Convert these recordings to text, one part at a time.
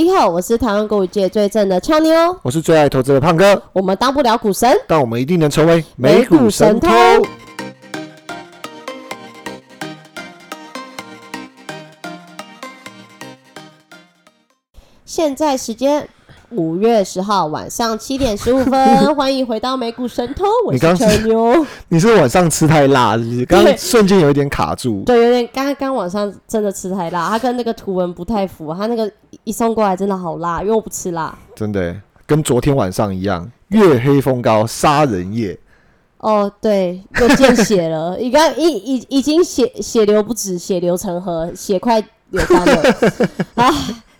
你好，我是台湾股界最正的俏妞，我是最爱投资的胖哥，我们当不了股神，但我们一定能成为美股神偷。现在时间五月十号晚上七点十五分，欢迎回到美股神偷，我是你刚俏妞。你是晚上吃太辣，是不是？刚刚瞬间有一点卡住。对，有点刚刚晚上真的吃太辣，它跟那个图文不太符，它那个一送过来真的好辣，因为我不吃辣。真的跟昨天晚上一样，月黑风高，杀人夜。哦，对，又见血了，你刚已已已经血血流不止，血流成河，血快流干了。啊，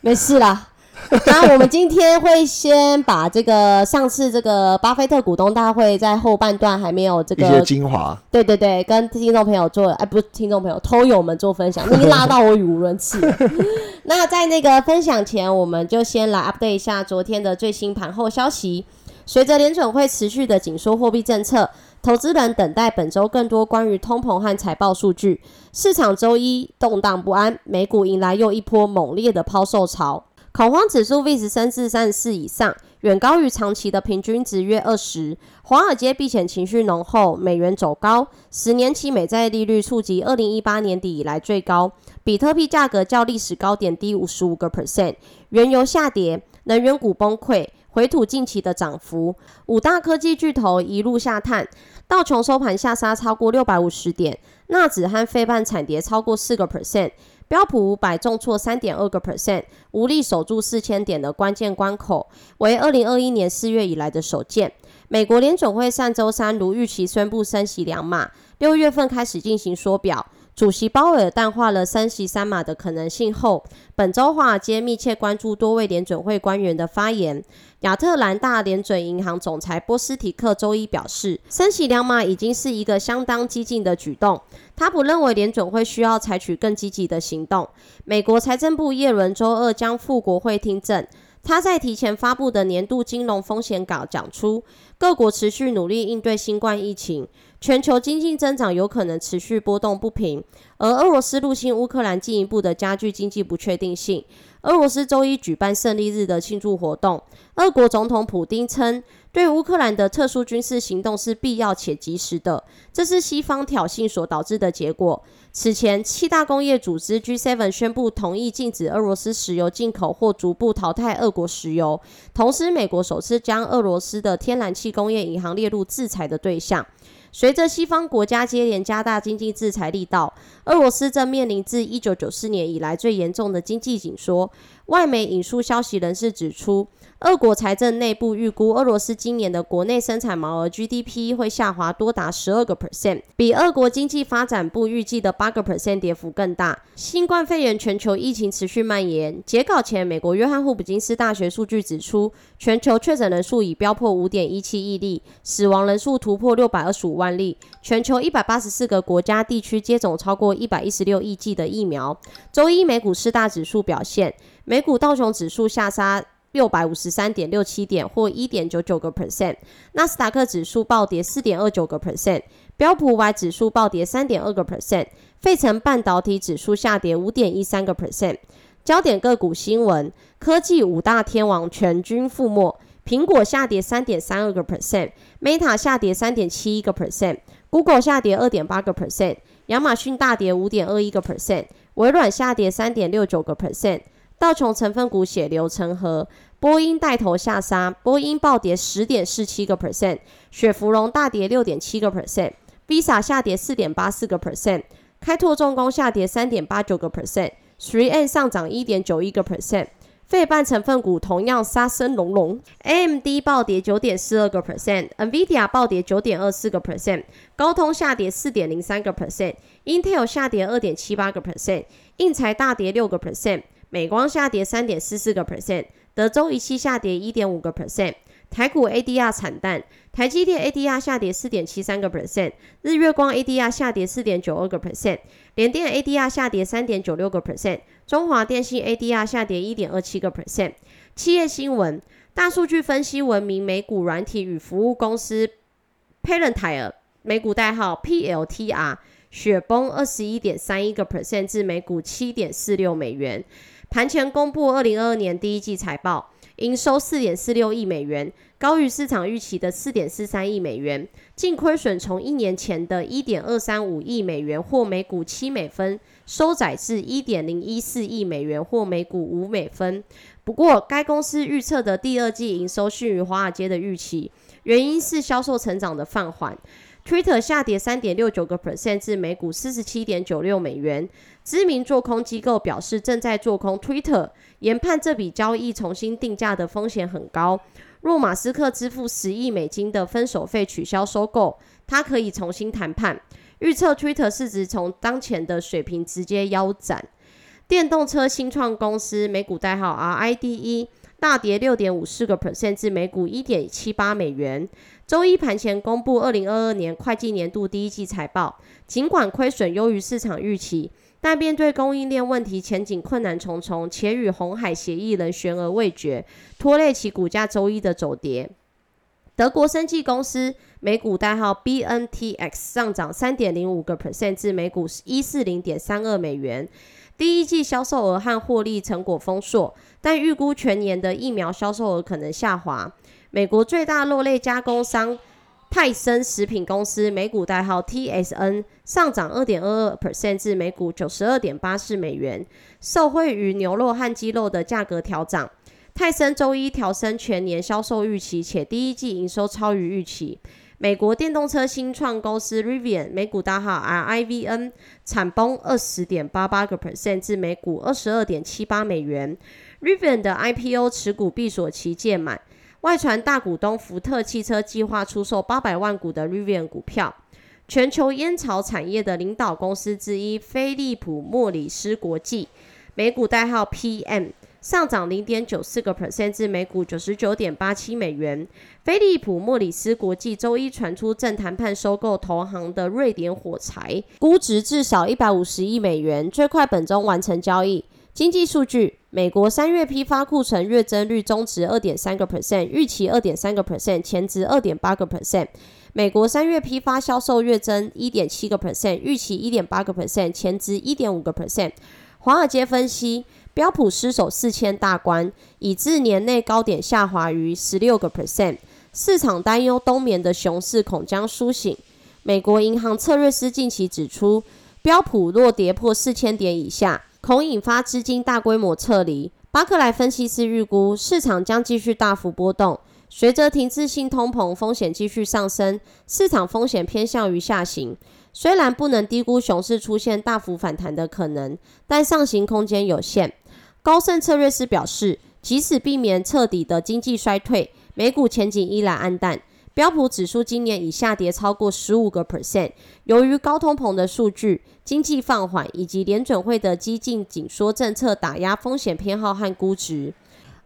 没事啦。那我们今天会先把这个上次这个巴菲特股东大会在后半段还没有这一些个，精华，对对对，跟听众朋友做，哎，不是听众朋友，偷友们做分享，你已经拉到我语无伦次。那在那个分享前，我们就先来 update 一下昨天的最新盘后消息。随着联准会持续的紧缩货币政策，投资人等待本周更多关于通膨和财报数据。市场周一动荡不安，美股迎来又一波猛烈的抛售潮，恐慌指数 VIX 升至三十四以上，远高于长期的平均值约二十。华尔街避险情绪浓厚，美元走高，十年期美债利率触及二零一八年底以来最高，比特币价格较历史高点低五十五个 percent，原油下跌，能源股崩溃。回吐近期的涨幅，五大科技巨头一路下探，道琼收盘下杀超过六百五十点，纳指和费半惨跌超过四个 percent，标普五百重挫三点二个 percent，无力守住四千点的关键关口，为二零二一年四月以来的首见。美国联总会上周三如预期宣布升息两码，六月份开始进行缩表。主席鲍威尔淡化了三息三码的可能性后，本周华尔街密切关注多位联准会官员的发言。亚特兰大联准银行总裁波斯提克周一表示，升息两码已经是一个相当激进的举动。他不认为联准会需要采取更积极的行动。美国财政部耶伦周二将赴国会听证。他在提前发布的年度金融风险稿讲出，各国持续努力应对新冠疫情，全球经济增长有可能持续波动不平，而俄罗斯入侵乌克兰进一步的加剧经济不确定性。俄罗斯周一举办胜利日的庆祝活动，俄国总统普丁称，对乌克兰的特殊军事行动是必要且及时的，这是西方挑衅所导致的结果。此前，七大工业组织 G7 宣布同意禁止俄罗斯石油进口或逐步淘汰俄国石油。同时，美国首次将俄罗斯的天然气工业银行列入制裁的对象。随着西方国家接连加大经济制裁力道，俄罗斯正面临自一九九四年以来最严重的经济紧缩。外媒引述消息人士指出，俄国财政内部预估，俄罗斯今年的国内生产毛额 GDP 会下滑多达十二个 percent，比俄国经济发展部预计的八个 percent 跌幅更大。新冠肺炎全球疫情持续蔓延。截稿前，美国约翰霍普金斯大学数据指出，全球确诊人数已飙破五点一七亿例，死亡人数突破六百二十五万例。全球一百八十四个国家地区接种超过一百一十六亿剂的疫苗。周一美股四大指数表现。美股道琼指数下杀六百五十三点六七点，或一点九九个 percent；纳斯达克指数暴跌四点二九个 percent；标普五百指数暴跌三点二个 percent；费城半导体指数下跌五点一三个 percent。焦点个股新闻：科技五大天王全军覆没，苹果下跌三点三二个 percent，Meta 下跌三点七一个 percent，Google 下跌二点八个 percent，亚马逊大跌五点二一个 percent，微软下跌三点六九个 percent。道琼成分股血流成河，波音带头下杀，波音暴跌十点四七个 percent，雪芙蓉大跌六点七个 percent，Visa 下跌四点八四个 percent，开拓重工下跌三点八九个 percent，Three N 上涨一点九一个 percent，费半成分股同样杀声隆隆，AMD 暴跌九点四二个 percent，NVIDIA 暴跌九点二四个 percent，高通下跌四点零三个 percent，Intel 下跌二点七八个 percent，印材大跌六个 percent。美光下跌三点四四个 percent，德州仪器下跌一点五个 percent，台股 ADR 惨淡，台积电 ADR 下跌四点七三个 percent，日月光 ADR 下跌四点九二个 percent，联电 ADR 下跌三点九六个 percent，中华电信 ADR 下跌一点二七个 percent。企业新闻，大数据分析闻名美股软体与服务公司 Palantir，美股代号 PLTR，雪崩二十一点三一个 percent 至每股七点四六美元。盘前公布二零二二年第一季财报，营收四点四六亿美元，高于市场预期的四点四三亿美元，净亏损从一年前的一点二三五亿美元或每股七美分，收窄至一点零一四亿美元或每股五美分。不过，该公司预测的第二季营收逊于华尔街的预期，原因是销售成长的放缓。Twitter 下跌三点六九个 percent 至每股四十七点九六美元。知名做空机构表示，正在做空 Twitter，研判这笔交易重新定价的风险很高。若马斯克支付十亿美金的分手费取消收购，他可以重新谈判。预测 Twitter 市值从当前的水平直接腰斩。电动车新创公司美股代号 RIDE。大跌六点五四个 percent 至每股一点七八美元。周一盘前公布二零二二年会计年度第一季财报，尽管亏损优于市场预期，但面对供应链问题，前景困难重重，且与红海协议仍悬而未决，拖累其股价周一的走跌。德国生技公司美股代号 BNTX 上涨三点零五个 percent 至每股一四零点三二美元。第一季销售额和获利成果丰硕，但预估全年的疫苗销售额可能下滑。美国最大肉类加工商泰森食品公司美股代号 TSN 上涨二点二二 percent 至每股九十二点八四美元，受惠于牛肉和鸡肉的价格调涨。泰森周一调升全年销售预期，且第一季营收超于预期。美国电动车新创公司 Rivian 美股大号 RIVN 惨崩二十点八八个 percent 至每股二十二点七八美元。Rivian 的 IPO 持股闭锁期届满，外传大股东福特汽车计划出售八百万股的 Rivian 股票。全球烟草产业的领导公司之一飞利浦莫里斯国际美股代号 PM。上涨零点九四个 percent 至每股九十九点八七美元。飞利浦莫里斯国际周一传出正谈判收购投行的瑞典火柴，估值至少一百五十亿美元，最快本周完成交易。经济数据：美国三月批发库存月增率中值二点三个 percent，预期二点三个 percent，前值二点八个 percent。美国三月批发销售月增一点七个 percent，预期一点八个 percent，前值一点五个 percent。华尔街分析。标普失守四千大关，以致年内高点下滑逾十六个 percent。市场担忧冬眠的熊市恐将苏醒。美国银行策略师近期指出，标普若跌破四千点以下，恐引发资金大规模撤离。巴克莱分析师预估，市场将继续大幅波动。随着停滞性通膨风险继续上升，市场风险偏向于下行。虽然不能低估熊市出现大幅反弹的可能，但上行空间有限。高盛策略师表示，即使避免彻底的经济衰退，美股前景依然暗淡。标普指数今年已下跌超过十五个 percent，由于高通膨的数据、经济放缓以及联准会的激进紧缩政策打压风险偏好和估值。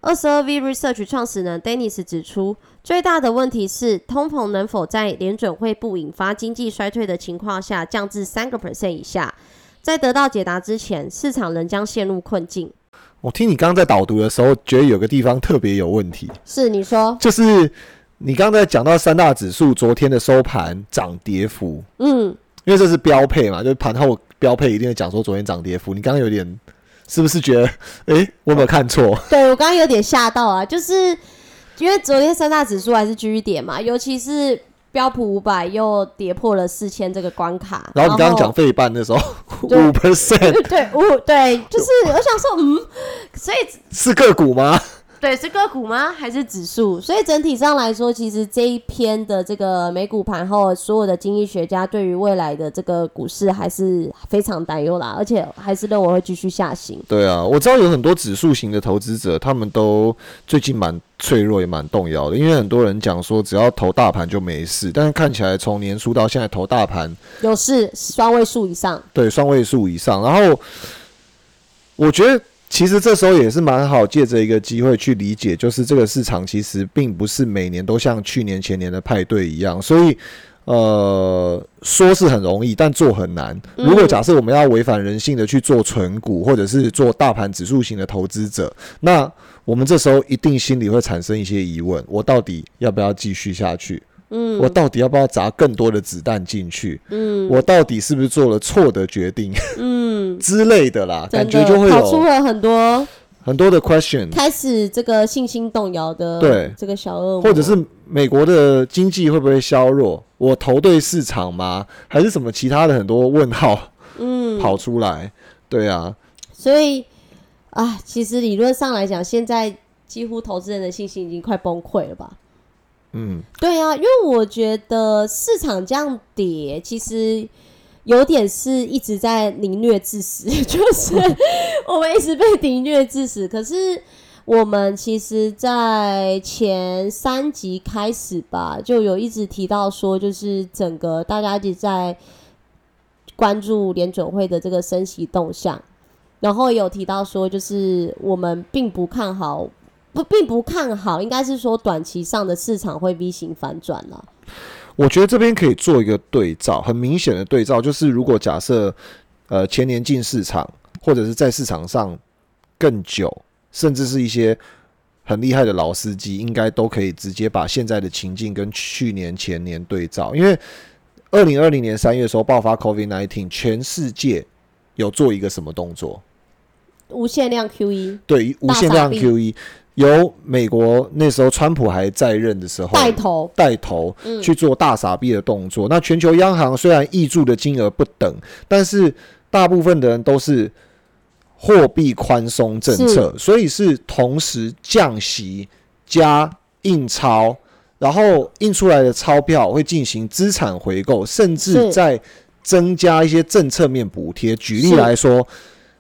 二十二 V Research 创始人 Dennis 指出，最大的问题是通膨能否在联准会不引发经济衰退的情况下降至三个 percent 以下。在得到解答之前，市场仍将陷入困境。我听你刚刚在导读的时候，觉得有个地方特别有问题。是你说，就是你刚刚在讲到三大指数昨天的收盘涨跌幅，嗯，因为这是标配嘛，就是盘后标配一定会讲说昨天涨跌幅。你刚刚有点是不是觉得，哎，我有没有看错？对我刚刚有点吓到啊，就是因为昨天三大指数还是继续跌嘛，尤其是。标普五百又跌破了四千这个关卡，然后你刚刚讲费半的时候 五 percent，对五对，就是我想说，嗯，所以是个股吗？对，是个股吗？还是指数？所以整体上来说，其实这一篇的这个美股盘后，所有的经济学家对于未来的这个股市还是非常担忧啦，而且还是认为会继续下行。对啊，我知道有很多指数型的投资者，他们都最近蛮脆弱，也蛮动摇的，因为很多人讲说只要投大盘就没事，但是看起来从年初到现在投大盘有事，双位数以上。对，双位数以上。然后我觉得。其实这时候也是蛮好，借着一个机会去理解，就是这个市场其实并不是每年都像去年前年的派对一样，所以呃说是很容易，但做很难。如果假设我们要违反人性的去做纯股，或者是做大盘指数型的投资者，那我们这时候一定心里会产生一些疑问：我到底要不要继续下去？嗯，我到底要不要砸更多的子弹进去？嗯我到底是不是做了错的决定嗯，之类的啦？感觉就会有跑出了很多很多的 question，开始这个信心动摇的对这个小恶魔，或者是美国的经济会不会削弱？我投对市场吗？还是什么其他的很多问号嗯，跑出来？对啊，所以啊，其实理论上来讲，现在几乎投资人的信心已经快崩溃了吧？嗯，对啊，因为我觉得市场这样跌，其实有点是一直在凌虐致死，就是我们一直被凌虐致死。可是我们其实，在前三集开始吧，就有一直提到说，就是整个大家一直在关注联准会的这个升息动向，然后有提到说，就是我们并不看好。不，并不看好，应该是说短期上的市场会 V 型反转了。我觉得这边可以做一个对照，很明显的对照就是，如果假设呃前年进市场，或者是在市场上更久，甚至是一些很厉害的老司机，应该都可以直接把现在的情境跟去年前年对照，因为二零二零年三月的时候爆发 COVID nineteen，全世界有做一个什么动作？无限量 QE 对，无限量 QE，由美国那时候川普还在任的时候带头，带头嗯。去做大傻逼的动作。那全球央行虽然挹注的金额不等，但是大部分的人都是货币宽松政策，所以是同时降息加印钞，然后印出来的钞票会进行资产回购，甚至是。再增加一些政策面补贴。举例是。来说，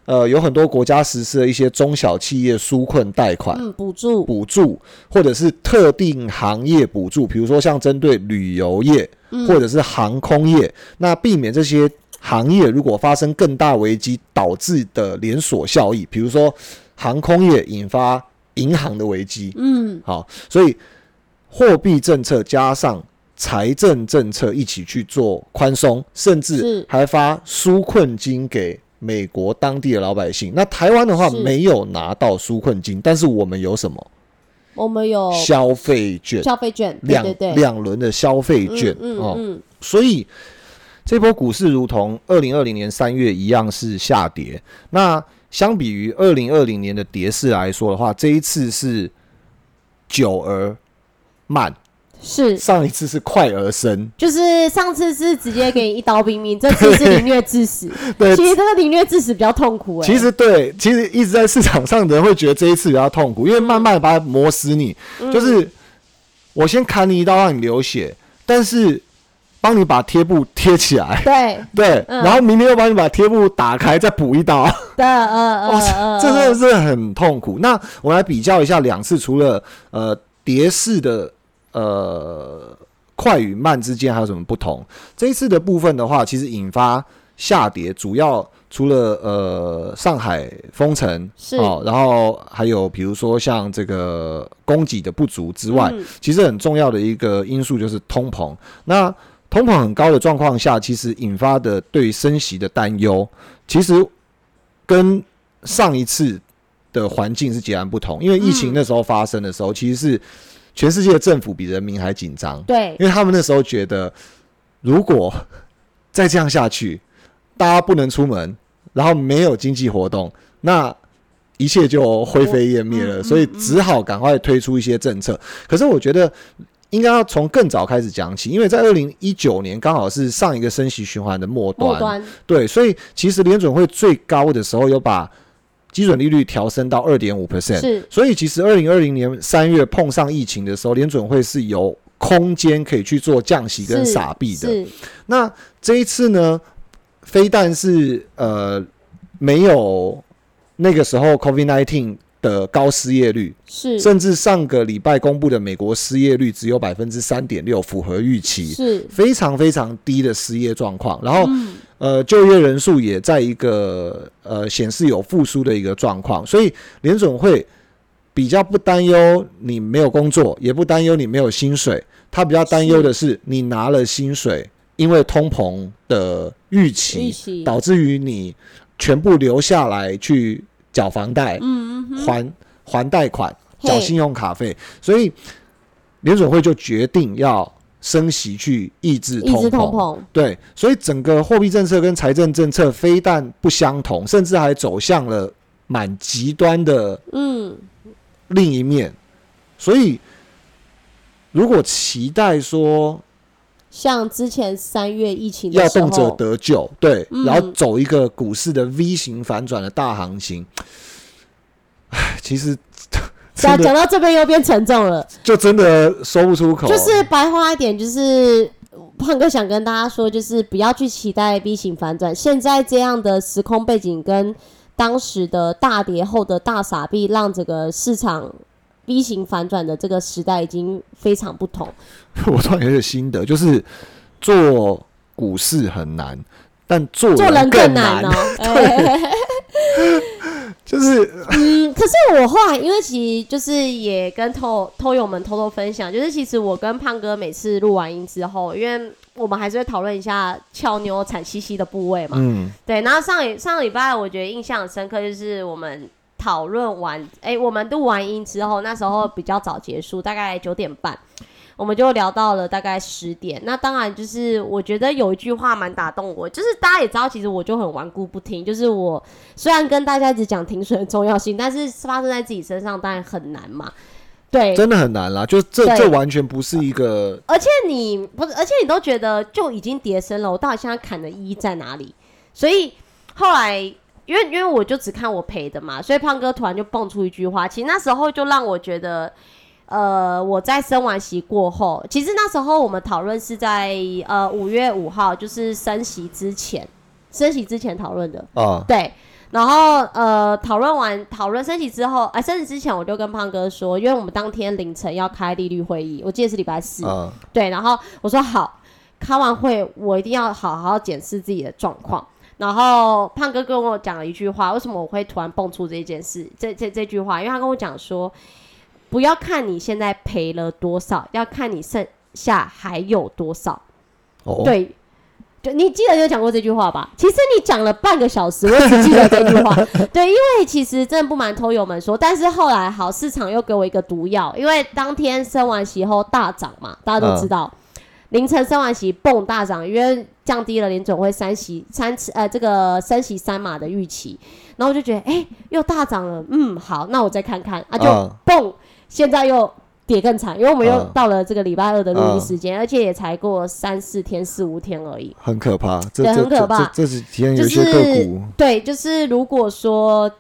呃，有很多国家实施了一些中小企业纾困贷款。嗯，补助，补助，或者是特定行业补助，比如说像针对旅游业嗯。或者是航空业，那避免这些行业如果发生更大危机导致的连锁效益，比如说航空业引发银行的危机，嗯，好，所以货币政策加上财政政策一起去做宽松，甚至还发纾困金给美国当地的老百姓。那台湾的话是没有拿到纾困金，但是我们有什么？我们有消费券，消费券，对两两轮的消费券嗯哦，嗯所以这波股市如同二零二零年三月一样是下跌。那相比于二零二零年的跌势来说的话，这一次是久而慢，是，上一次是快而生。就是上次是直接给你一刀毙命，这次是凌虐致死。对，其实这个凌虐致死比较痛苦哎、其实对，其实一直在市场上的人会觉得这一次比较痛苦，因为慢慢把它磨死你。嗯就是我先砍你一刀让你流血，但是帮你把贴布贴起来，对 对，嗯然后明天又帮你把贴布打开，再补一刀，的，呃哇呃呃，这真的是很痛苦。那我来比较一下两次，除了呃叠式的呃快与慢之间还有什么不同？这一次的部分的话，其实引发下跌，主要除了呃上海封城是哦，然后还有比如说像这个供给的不足之外，嗯其实很重要的一个因素就是通膨。那通膨很高的状况下，其实引发的对于升息的担忧，其实跟上一次的环境是截然不同。因为疫情嗯那时候发生的时候，其实是全世界的政府比人民还紧张，对，因为他们那时候觉得，如果再这样下去，大家不能出门，然后没有经济活动，那一切就灰飞烟灭了，所以只好赶快推出一些政策。可是我觉得应该要从更早开始讲起，因为在二零一九年刚好是上一个升息循环的末端，末端。对，所以其实联准会最高的时候有把基准利率调升到二点五 percent，是所以其实二零二零年三月碰上疫情的时候，联准会是有空间可以去做降息跟是撒币的。是。那这一次呢，非但是呃没有那个时候 COVID nineteen 的高失业率，是。甚至上个礼拜公布的美国失业率只有百分之三点六，符合预期。是，非常非常低的失业状况，然后、嗯呃就业人数也在一个呃显示有复苏的一个状况，所以联总会比较不担忧你没有工作，也不担忧你没有薪水，他比较担忧的是你拿了薪水，因为通膨的预预期。期，导致于你全部留下来去缴房贷、嗯嗯，还还贷款、缴信用卡费，所以联总会就决定要升息去抑制通膨。对，所以整个货币政策跟财政政策非但不相同，甚至还走向了蛮极端的嗯，另一面。所以，如果期待说像之前三月疫情的要动辄，得救，对，嗯然后走一个股市的 V 型反转的大行情，唉，其实讲讲到这边又变沉重了。就真的说不出口，就是白话一点，就是胖哥想跟大家说，就是不要去期待 B 型反转。现在这样的时空背景跟当时的大跌后的大傻逼，让整个市场 B 型反转的这个时代已经非常不同。我突然有点心得，就是做股市很难，但做做人更难哦、哎 就是嗯，可是我后来，因为其实就是也跟偷偷友们偷偷分享，就是其实我跟胖哥每次录完音之后，因为我们还是会讨论一下俏妞惨兮兮的部位嘛。嗯对，然后上礼上礼拜我觉得印象很深刻，就是我们讨论完，哎、我们录完音之后，那时候比较早结束，大概九点半。我们就聊到了大概十点，那当然就是我觉得有一句话蛮打动我，就是大家也知道，其实我就很顽固不听，就是我虽然跟大家一直讲停水的重要性，但是发生在自己身上当然很难嘛。对，真的很难啦，就这这完全不是一个而且你不是，而且你都觉得就已经跌深了，我到底现在砍的意义在哪里？所以后来，因为因为我就只看我赔的嘛，所以胖哥突然就蹦出一句话，其实那时候就让我觉得，呃，我在升完息过后，其实那时候我们讨论是在呃五月五号，就是升息之前，升息之前讨论的，哦，对，然后呃，讨论完讨论升息之后，哎、升息之前我就跟胖哥说，因为我们当天凌晨要开利率会议，我记得是礼拜四，啊，对，然后我说好，开完会我一定要好好检视自己的状况。然后胖哥跟我讲了一句话，为什么我会突然蹦出这件事？这这这句话，因为他跟我讲说，不要看你现在赔了多少，要看你剩下还有多少。哦，对，就你记得有讲过这句话吧？其实你讲了半个小时，我只记得这句话。对，因为其实真的不瞒偷友们说，但是后来好市场又给我一个毒药，因为当天升完息后大涨嘛，大家都知道。凌晨升完息蹦大涨，因为降低了联总会三息三次呃这个升息三码的预期，然后我就觉得哎、又大涨了，嗯好，那我再看看啊就啊蹦，现在又跌更惨，因为我们又嗯。到了这个礼拜二的录音嗯时间，而且也才过三四天四五天而已。很可怕，这对很可怕这这几天就有些个是股，对，就是如果说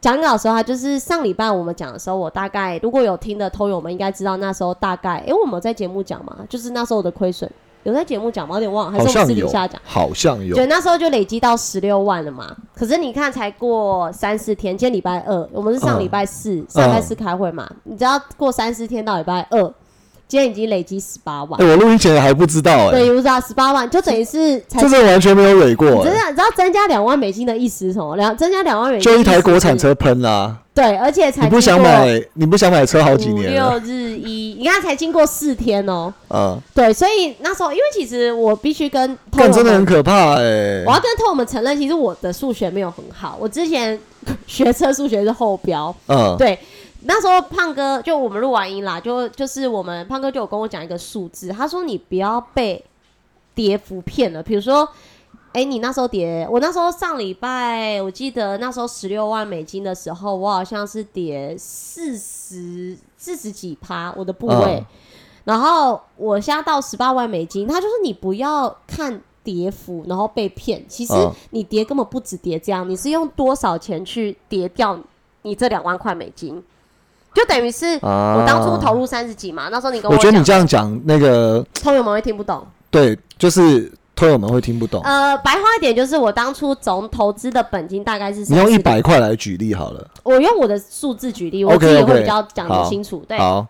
讲老实话，就是上礼拜我们讲的时候，我大概如果有听的偷友们应该知道，那时候大概，诶，我们有在节目讲嘛，就是那时候的亏损有在节目讲吗？有点忘了，还是我私底下讲？，好像有对，，那时候就累积到十六万了嘛。可是你看，才过三四天，今天礼拜二，我们是上礼拜四，上礼拜四开会嘛。你知道过三四天到礼拜二，今天已经累积十八万哎，。我录音前还不知道，对，哎，你不知道十八万，就等于是才这是完全没有累过，真的，哎你知道增加两万美金的意思是什么？两增加两万美金，就一台国产，车喷啦，对，而且才你不想买，你不想买车好几年了，六日一，你看才经过四天哦。啊，对，所以那时候，因为其实我必须跟偷但，真的很可怕哎我，要跟偷我们承认，其实我的数学没有很好，我之前学车数学是后标，嗯，对。那时候胖哥就我们录完音啦，就就是我们胖哥就有跟我讲一个数字，他说你不要被跌幅骗了，比如说。哎、你那时候跌，我那时候上礼拜，我记得那时候十六万美金的时候，我好像是跌四十四十几趴我的部位，嗯然后我现在到十八万美金，他就是你不要看跌幅，然后被骗。其实嗯你跌根本不止跌这样，你是用多少钱去跌掉你这两万块美金？就等于是啊我当初投入三十几嘛，那时候你跟我我觉得你，这样讲，那个朋友们会听不懂。对，就是朋友们会听不懂。呃，白话一点就是我当初总投资的本金大概是你用一百块来举例好了。我用我的数字举例，我自己会比较讲得清楚。对，好，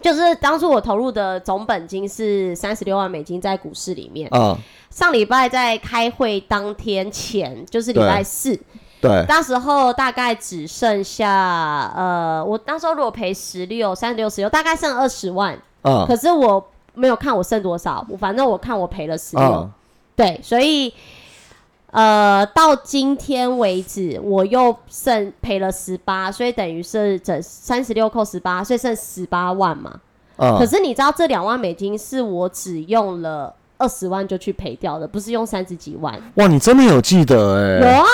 就是当初我投入的总本金是三十六万美金在股市里面。啊，上礼拜在开会当天前，就是礼拜四，对，那时候大概只剩下呃，我当时候如果赔十六、三十六、十六，大概剩二十万。嗯。可是我没有看我剩多少，我反正我看我赔了十六、啊，对，所以呃，到今天为止，我又剩赔了十八，所以等于是整三十六扣十八，所以剩十八万嘛。嗯。可是你知道这两万美金是我只用了二十万就去赔掉的，不是用三十几万。哇，你真的有记得哎、有啊，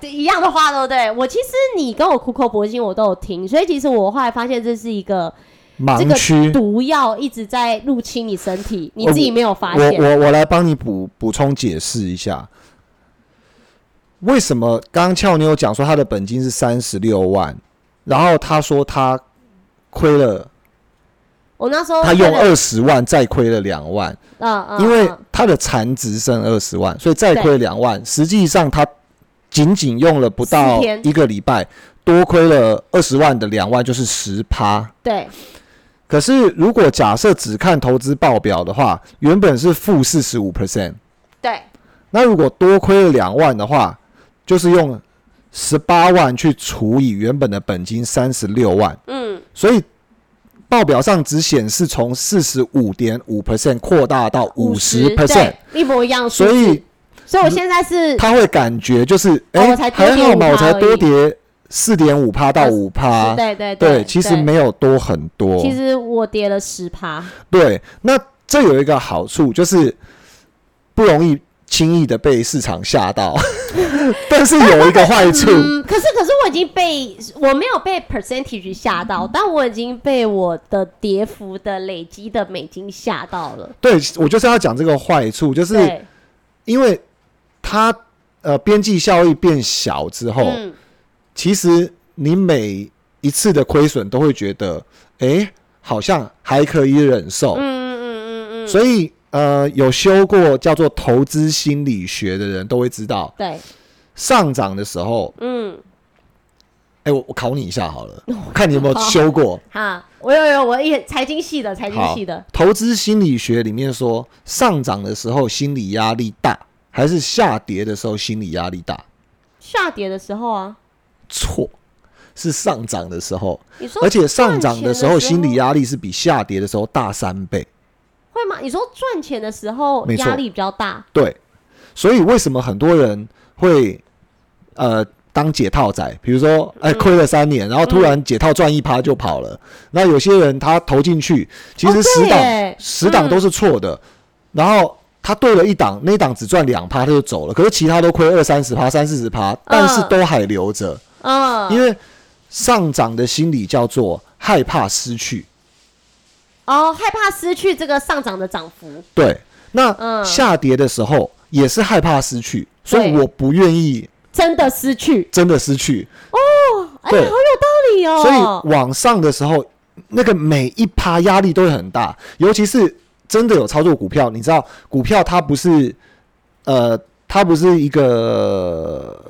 对，一样的话，对不对？我其实你跟我苦口婆心，我都有听，所以其实我后来发现这是一个这个盲区。毒药一直在入侵你身体，你自己没有发我现。我我来帮你补补充解释一下，为什么刚刚俏妞讲说他的本金是三十六万，然后他说他亏了，我那时候他用，二十万再亏了两万，嗯嗯，因为他的残值剩二十万，所以再亏两万，实际上他仅仅用了不到一个礼拜，多亏了二十万的两万，就是十趴。对。可是如果假设只看投资报表的话，原本是负四十五 percent。对。那如果多亏了两万的话，就是用十八万去除以原本的本金三十六万，嗯，所以报表上只显示从四十五点五 percent 扩大到五十 percent，一模一样。所以所以我现在是他会感觉就是，哎、还好嘛，我才多跌四点五趴到五趴，对对对，其实没有多很多，其实我跌了十趴，对，那这有一个好处就是不容易轻易的被市场吓到，但是有一个坏处，嗯，可是可是我已经被我没有被 percentage 吓到，但我已经被我的跌幅的累积的美金吓到了。对我就是要讲这个坏处，就是，因为它呃边际效益变小之后，嗯，其实你每一次的亏损都会觉得，哎，好像还可以忍受，嗯嗯嗯嗯嗯，所以呃有修过叫做投资心理学的人都会知道，对，上涨的时候，嗯，哎，我我考你一下好了，看你有没有修过。哈，我有有我也财经系的，财经系的，投资心理学里面说，上涨的时候心理压力大，还是下跌的时候心理压力大？下跌的时候啊，错，是上涨的时候，而且上涨的的时候？心理压力是比下跌的时候大三倍。会吗？你说赚钱的时候没错压力比较大，对，所以为什么很多人会呃当解套仔？比如说，哎，嗯亏了三年，然后突然解套赚一趴就跑了。那有些人他投进去，其实哦十档、十档都是错的，然后。他对了一档，那一档只赚两趴，他就走了。可是其他都亏二三十趴、三四十趴，但是都还留着。嗯，因为上涨的心理叫做害怕失去。哦，害怕失去这个上涨的涨幅，对，那嗯下跌的时候也是害怕失去，所以我不愿意真的失去，真的失去。哦哎，好有道理哦。所以往上的时候，那个每一趴压力都会很大，尤其是真的有操作股票，你知道，股票它不是呃，它不是一个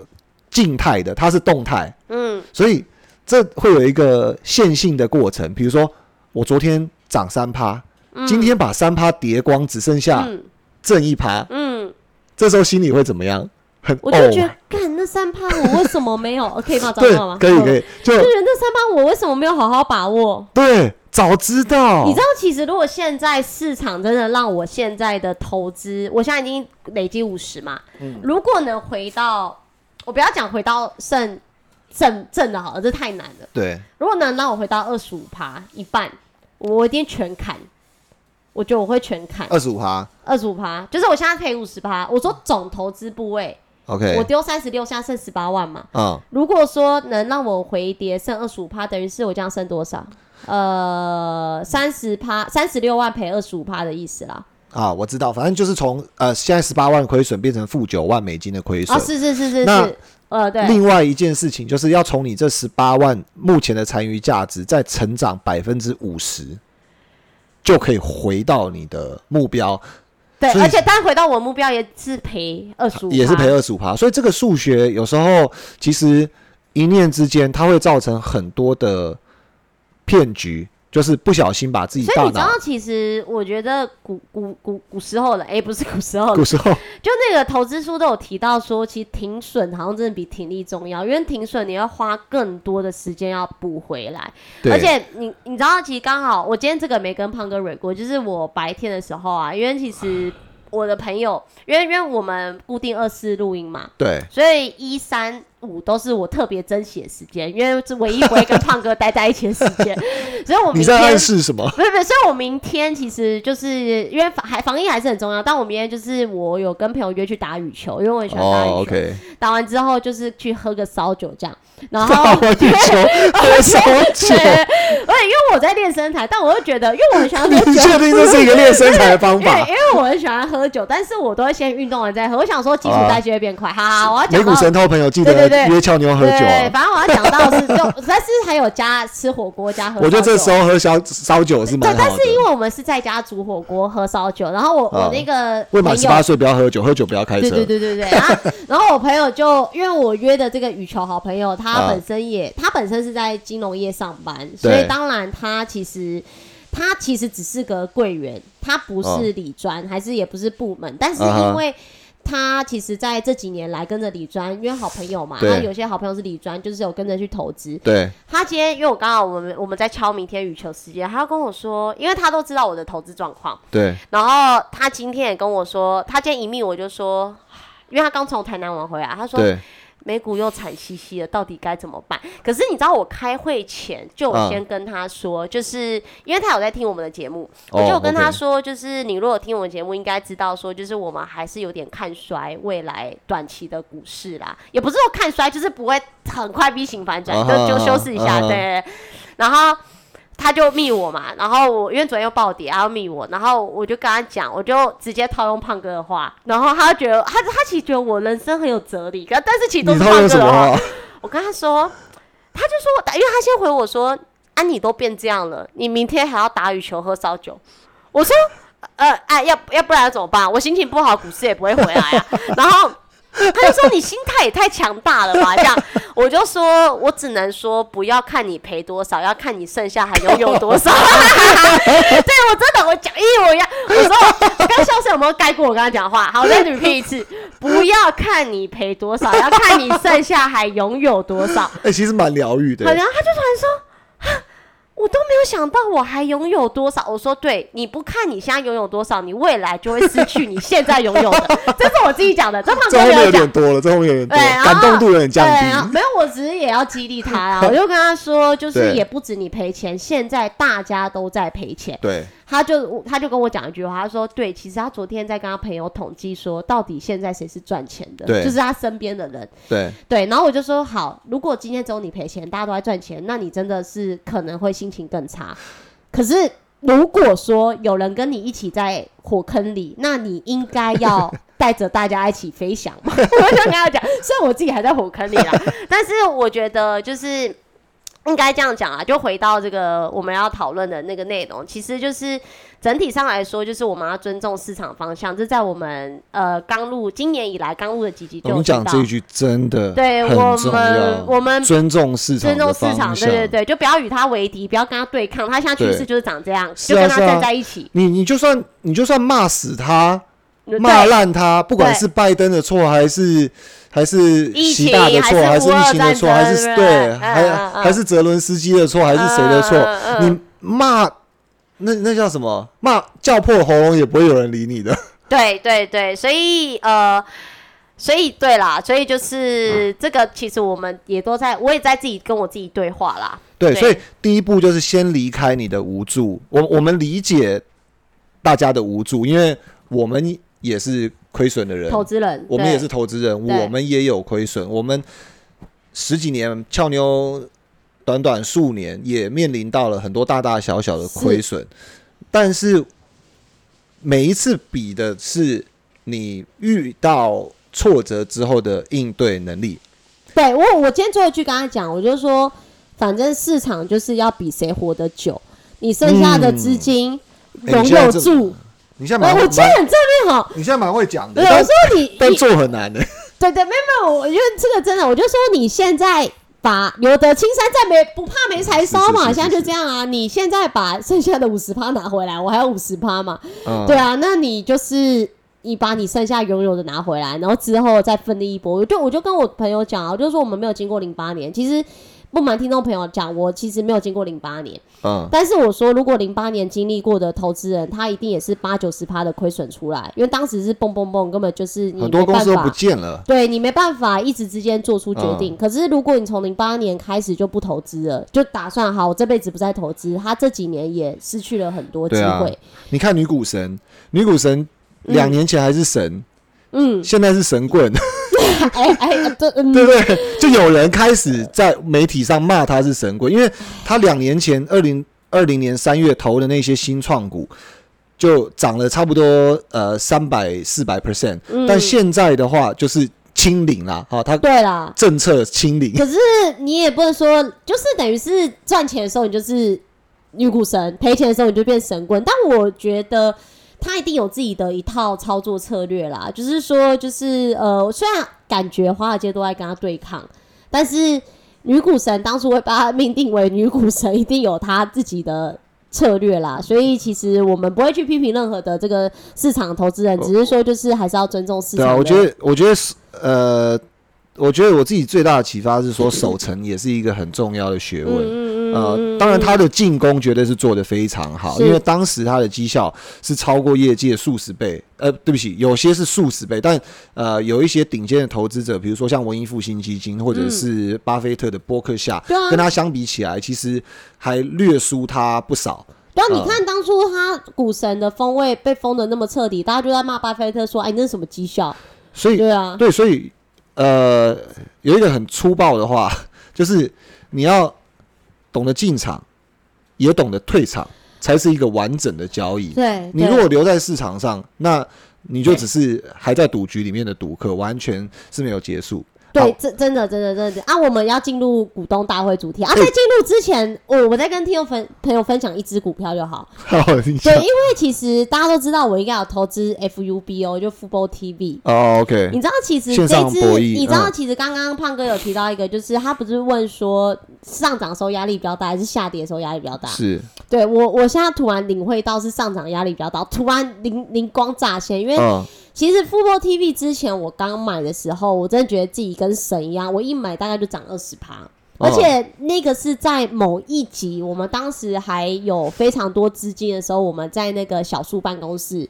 静态的，它是动态，嗯，所以这会有一个线性的过程。比如说，我昨天涨三趴，今天把三趴叠光，只剩下嗯挣一趴，嗯，这时候心里会怎么样？很我就觉得哦，，干那三趴我为什么没有？呃 可以吗？找对到吗？，可以可以，就就觉得那三趴我为什么没有好好把握？对，早知道，你知道，其实如果现在市场真的让我现在的投资，我现在已经累积五十嘛，嗯如果能回到，我不要讲回到剩正正的好了，这太难了。对，如果能让我回到二十五趴一半，我一定全砍。我觉得我会全砍二十五趴二十五趴，就是我现在赔五十趴。我说总投资部位，我，OK，我丢三十六，现在剩十八万嘛。嗯，如果说能让我回跌剩二十五趴，等于是我这样剩多少？呃，三十趴，三十六万赔二十五趴的意思啦。啊，我知道，反正就是从呃现在十八万亏损变成负九万美金的亏损哦，。是是是是那是，呃，对，另外一件事情就是要从你这十八万目前的残余价值再成长百分之五十，就可以回到你的目标，对，而且单回到我目标也是赔二十五，也是赔二十五趴。所以这个数学有时候其实一念之间，它会造成很多的骗局，就是不小心把自己大所以你知道，其实我觉得古古古古时候的，哎、不是古时候的古，时候。就那个投资书都有提到说，其实停损好像真的比停利重要，因为停损你要花更多的时间要补回来，对，而且你你知道，其实刚好我今天这个没跟胖哥蕊过，就是我白天的时候啊，因为其实我的朋友，因为因为我们固定二四录音嘛，对。所以一三五都是我特别珍惜的时间，因为是唯一不会跟 胖哥待在一起的时间，所以我明你在暗天。示什么？不是不是，所以我明天其实就是因为防还防疫还是很重要，但我明天就是我有跟朋友约去打羽球，因为我很喜欢打羽球。打完之后就是去喝个烧酒这样，然后完羽球 喝烧酒对，，而且因为我在练身材，但我又觉得，因为我很喜欢喝你，确定这是一个练身材的方 法？因为我很喜欢喝酒，但是我都会先运动完再喝。我想说基础代谢会变快。好好，我要美股神偷朋友记得对对对约俏妞喝酒。反正我要讲到是就，但是还有加吃火锅加喝。我觉得这时。候喝烧烧酒是蛮对，好的。但是因为我们是在家煮火锅喝烧酒，然后我、啊我那个未满十八岁不要喝酒，喝酒不要开车。对对对对对，然后然后我朋友就因为我约的这个羽球好朋友，他啊本身也、他本身是在金融业上班，所以当然他其实他其实只是个柜员，他不哦是理专，还是也不是部门，但是因为。他其实在这几年来跟着李专，因为好朋友嘛，对。他有些好朋友是李专，就是有跟着去投资。对。他今天因为我刚好我们我们在敲明天羽球时间，他要跟我说，因为他都知道我的投资状况，对。然后他今天也跟我说，他今天一密我就说，因为他刚从台南玩回来，他说对，美股又惨兮兮的，到底该怎么办？可是你知道我开会前就先跟他说，就是因为他有在听我们的节目，哦我就跟他说，就是你如果听我们节目，应该知道说，就是我们还是有点看衰未来短期的股市啦，也不是说看衰，就是不会很快 V 型反转，就就修饰一下，对。然后他就密我嘛，然后我因为昨天又暴跌，他要密我，然后我就跟他讲，我就直接套用胖哥的话，然后他就觉得他他其实觉得我人生很有哲理，可但是其实都是胖哥的话？我跟他说，他就说，因为他先回我说，啊，你都变这样了，你明天还要打羽球喝烧酒。我说，呃，哎、要要不然怎么办？我心情不好，股市也不会回来啊。然后他就说，你心态也太强大了吧？这样，我就说我只能说，不要看你赔多少，要看你剩下还拥有多少。对我真的，我讲一模一样。我说，我刚笑声有没有盖过我刚刚讲话？好，我再 repeat 一次，不要看你赔多少，要看你剩下还拥有多少。哎，其实蛮疗愈的好，。然后他就突然说：“啊，我都没有想到我还拥有多少。”我说：“对，你不看你现在拥有多少，你未来就会失去你现在拥有的。”这是我自己讲的，这后面有哥没有点。多了，这后面有点多，对，然后感动度有点降低。没有，我只是也要激励他啊。我就跟他说，就是也不止你赔钱，现在大家都在赔钱。对，他就他就跟我讲一句话，他说：“对，其实他昨天在跟他朋友统计说，到底现在谁是赚钱的，就是他身边的人。对，对，然后我就说好，如果今天只有你赔钱，大家都在赚钱，那你真的是可能会心情更差。可是如果说有人跟你一起在火坑里，那你应该要带着大家一起飞翔嘛。我就跟他讲，虽然我自己还在火坑里啦，但是我觉得就是。应该这样讲啊，就回到这个我们要讨论的那个内容，其实就是整体上来说，就是我们要尊重市场方向。这在我们呃刚入今年以来刚入的几集就我们有提到。讲这一句真的对我们，我们尊重市场尊重市场。对对对，就不要与他为敌，不要跟他对抗。他现在趋势就是长这样，就跟他站在一起。你你就算你就算骂死他，对骂烂他，不管是拜登的错还是还是疫习大的错，还是疫情的错，还是对，嗯还还是泽伦斯基的错，还是谁的错？你骂那那叫什么？骂叫破喉咙也不会有人理你的。对对对，所以呃，所以对啦，所以就是嗯这个，其实我们也都在，我也在自己跟我自己对话啦。对，对所以第一步就是先离开你的无助。我我们理解大家的无助，因为我们也是亏损的人，投资人，我们也是投资人，我们也有亏损。我们十几年俏妞，短短数年也面临到了很多大大小小的亏损，但是每一次比的是你遇到挫折之后的应对能力。对我，我今天最后一句跟他讲，我就说，反正市场就是要比谁活得久，你剩下的资金哎拥你现在这有住。你现在蛮我我今天很正面哈，你现在蛮会讲的，对，我但说你但 做很难的。对对，没有没有，我觉得这个真的，我就说你现在把留得青山在，没不怕没柴烧嘛，是是是现在就这样啊。你现在把剩下的五十趴拿回来，我还有五十趴嘛，嗯，对啊，那你就是你把你剩下拥有的拿回来，然后之后再奋力一搏。我就我就跟我朋友讲啊，我就说我们没有经过零八年，其实不瞒听众朋友讲，我其实没有经过零八年，嗯，但是我说如果零八年经历过的投资人，他一定也是八九十趴的亏损出来，因为当时是蹦蹦蹦，根本就是你很多公司都不法。见了。对你没办法一时之间做出决定。嗯可是如果你从零八年开始就不投资了，就打算好我这辈子不再投资，他这几年也失去了很多机会。你看女股神，女股神两年前还是神，嗯，现在是神棍，哎 哎，对，嗯，对对？就有人开始在媒体上骂他是神棍，因为他两年前二零二零年三月投的那些新创股。就涨了差不多呃三百四百 percent，但嗯现在的话就是清零啦，哈、它对啦。政策清零，可是你也不能说，就是等于是赚钱的时候你就是女股神，赔钱的时候你就变神棍。但我觉得他一定有自己的一套操作策略啦，就是说，就是呃，虽然感觉华尔街都在跟他对抗，但是女股神当初会把他命定为女股神，一定有他自己的。策略啦，所以其实我们不会去批评任何的这个市场投资人，只是说就是还是要尊重市场对啊。我觉得，我觉得是呃，我觉得我自己最大的启发是说，守城也是一个很重要的学问。嗯呃，嗯当然他的进攻绝对是做得非常好，因为当时他的绩效是超过业界数十倍。呃，对不起，有些是数十倍，但呃，有一些顶尖的投资者，比如说像文艺复兴基金或者是巴菲特的波克夏，对啊跟他相比起来，其实还略输他不少。对啊，你嗯看当初他股神的风味被封的那么彻底，大家就在骂巴菲特说：“哎，那是什么绩效所？”以对啊，对，所以呃，有一个很粗暴的话，就是你要懂得进场，也懂得退场，才是一个完整的交易。对，你如果留在市场上，那你就只是还在赌局里面的赌客，完全是没有结束。对，真真的真的真的。啊，我们要进入股东大会主题。啊，在进入之前，我我在跟听众分朋友分享一只股票就好。好，因为其实大家都知道我应该有投资 FUBO，，就 Football TV。哦，OK，你知道其实线这一只，上博弈你知道嗯。其实刚刚胖哥有提到一个，就是他不是问说上涨的时候压力比较大，还是下跌的时候压力比较大？是。对我，我现在突然领会到是上涨压力比较大，突然灵灵光乍现，因为嗯，其实 Football TV 之前我刚买的时候，我真的觉得自己跟神一样，我一买大概就涨二十趴。而且那个是在某一集，我们当时还有非常多资金的时候，我们在那个小树办公室，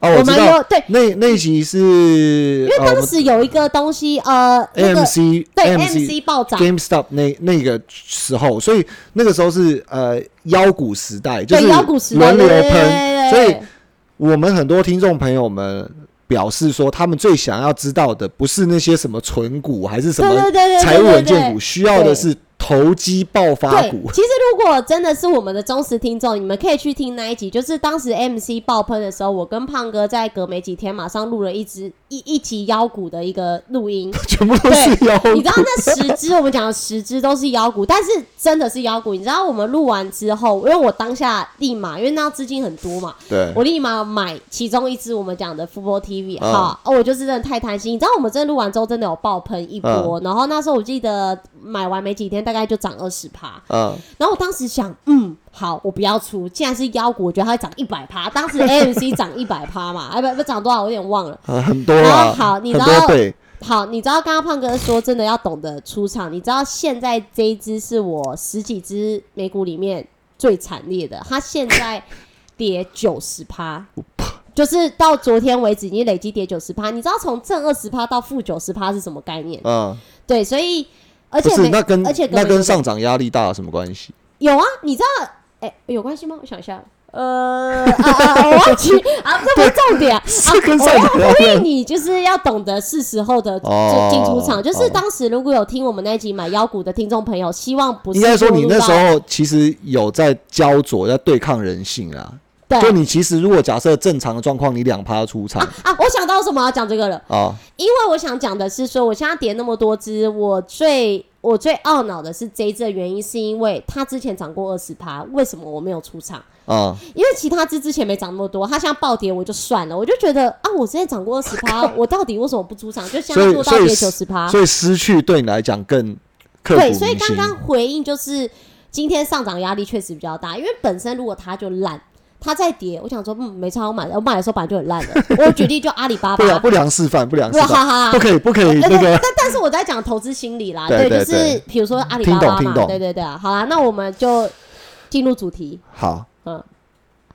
哦，我知们道有对，那那一集是因因为当时有一个东西，呃，AMC 对 AMC MC 暴涨，GameStop 那那个时候，所以那个时候是呃妖股时代，就是妖股时代，轮流喷，所以我们很多听众朋友们表示说，他们最想要知道的不是那些什么存股，还是什么财务稳健股，需要的是投机爆发对，股。其实如果真的是我们的忠实听众，你们可以去听那一集，就是当时 MC 爆喷的时候，我跟胖哥在隔没几天马上录了一支一一集妖股的一个录音。全部都是妖股你知道那十支，我们讲的十支都是妖股，但是真的是妖股。你知道我们录完之后，因为我当下立马，因为那资金很多嘛，对，我立马买其中一支我们讲的 Football TV，嗯好、哦，我就是真的太贪心。你知道我们真的录完之后真的有爆喷一波，然后那时候我记得买完没几天，大概就涨二十趴。嗯，然后我当时想，嗯，好，我不要出，既然是妖股，我觉得它会涨一百趴。当时 AMC 涨一百趴嘛，哎不不涨多少，我有点忘了。啊 很多然啊，后好你知道好，你知道刚刚胖哥说真的要懂得出场，你知道现在这一只是我十几只美股里面最惨烈的，它现在 跌九十趴。就是到昨天为止已经累计跌九十趴，你知道从正二十趴到负九十趴是什么概念？嗯，对，所以而不且那跟而且那跟上涨压力大有什么关系？有啊，你知道？哎、有关系吗？我想一下。呃啊啊，我忘记啊，这不是重点啊！我要呼吁你，就是要懂得是时候的哦进出场。就是哦当时如果有听我们那一集买妖股的听众朋友，希望不是应该说你那时候其实有在焦灼，在对抗人性啊。对就你其实如果假设正常的状况，你两趴出场啊，我想到为什么要讲这个了。啊，因为我想讲的是说，我现在跌那么多只，我最我最懊恼的是这一只的原因，是因为它之前涨过二十趴，为什么我没有出场？啊，因为其他只之前没涨那么多，它现在暴跌我就算了，我就觉得啊，我之前涨过二十趴，我到底为什么不出场？就现在做到跌九十趴，所以失去对你来讲更对，铭所以刚心。刚回应就是今天上涨压力确实比较大，因为本身如果它就烂。它在跌，我想说，嗯，没差，我买的，我买的时候本来就很烂的。我举例就阿里巴巴，不良不良示范，不良示范哈，哈不可以不可以但但是我在讲投资心理啦，对对就是对比如说阿里巴巴嘛，对对对啊，好啦，那我们就进入主题。好。嗯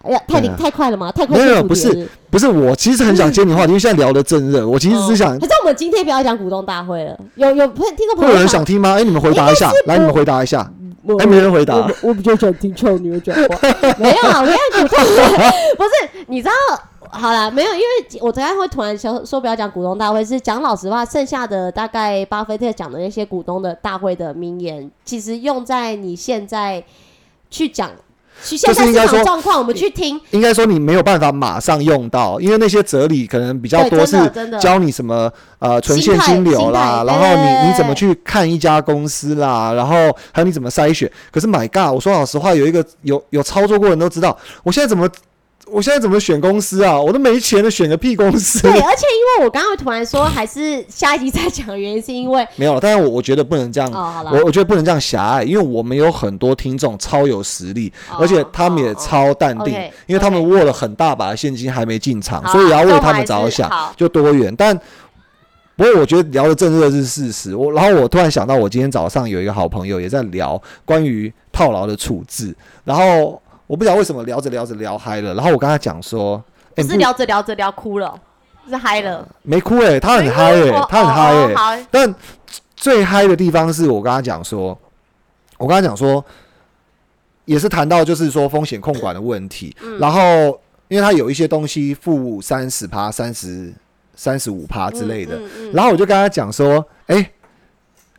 哎呀，太对啊太快了吗？太快了不是不是，我其实很想接你话题，因为现在聊的正热，我其实是想可是我们今天不要讲股东大会了，有有朋听众朋会有人友想听吗？哎，你们回答一下，来，你们回答一下。我哎，没人回答。我我比较想听俏女讲话，没有啊，我要股东不是，你知道。好啦，没有，因为我昨天会突然想说不要讲股东大会，是讲老实话，剩下的大概巴菲特讲的那些股东的大会的名言，其实用在你现在去讲，去现在市就是应该说场状况，我们去听，应该说你没有办法马上用到，因为那些哲理可能比较多是教你什么呃纯现金流啦，然后你你怎么去看一家公司啦，然后还有你怎么筛选。可是 My God，我说老实话，有一个有有操作过的人都知道，我现在怎么我现在怎么选公司啊？我都没钱了，选个屁公司！对，而且因为我刚刚突然说，还是下一集再讲，的原因是因为 没有了，但是我我觉得不能这样。哦，我我觉得不能这样狭隘，因为我们有很多听众超有实力，哦而且他们也超淡定因为他们握了很大把的现金还没进场，好所以也要为他们着想，就多元。但不过我觉得聊的正热是事实。我然后我突然想到，我今天早上有一个好朋友也在聊关于套牢的处置，然后我不知道为什么聊着聊着聊嗨了，然后我跟他讲说，不是聊着聊着聊哭了，是嗨了，没哭哎、他很嗨哎、哦他很嗨哎、哦哦但最嗨的地方是我跟他讲说，我跟他讲说，也是谈到就是说风险控管的问题，嗯。然后因为他有一些东西负三十趴、三十三十五趴之类的，嗯嗯嗯。然后我就跟他讲说，哎、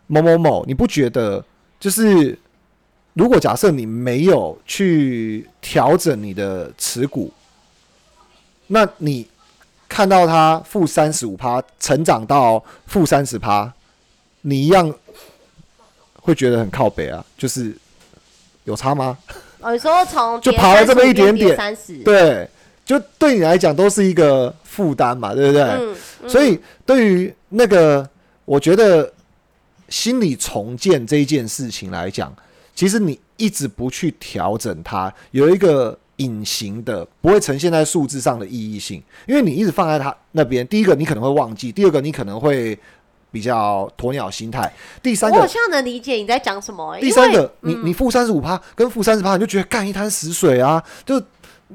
某某某，你不觉得就是如果假设你没有去调整你的持股，那你看到它负三十五趴成长到负三十趴，你一样会觉得很靠北啊，就是有差吗？哦，你说从 就爬了这么一点点三十，对，就对你来讲都是一个负担嘛，对不对？嗯，嗯所以对于那个，我觉得心理重建这一件事情来讲，其实你一直不去调整它，有一个隐形的不会呈现在数字上的意义性，因为你一直放在它那边，第一个你可能会忘记，第二个你可能会比较鸵鸟心态，第三个。我好像能理解你在讲什么、欸。第三个，你你负三十五趴跟负三十趴，你就觉得干一滩死水啊！就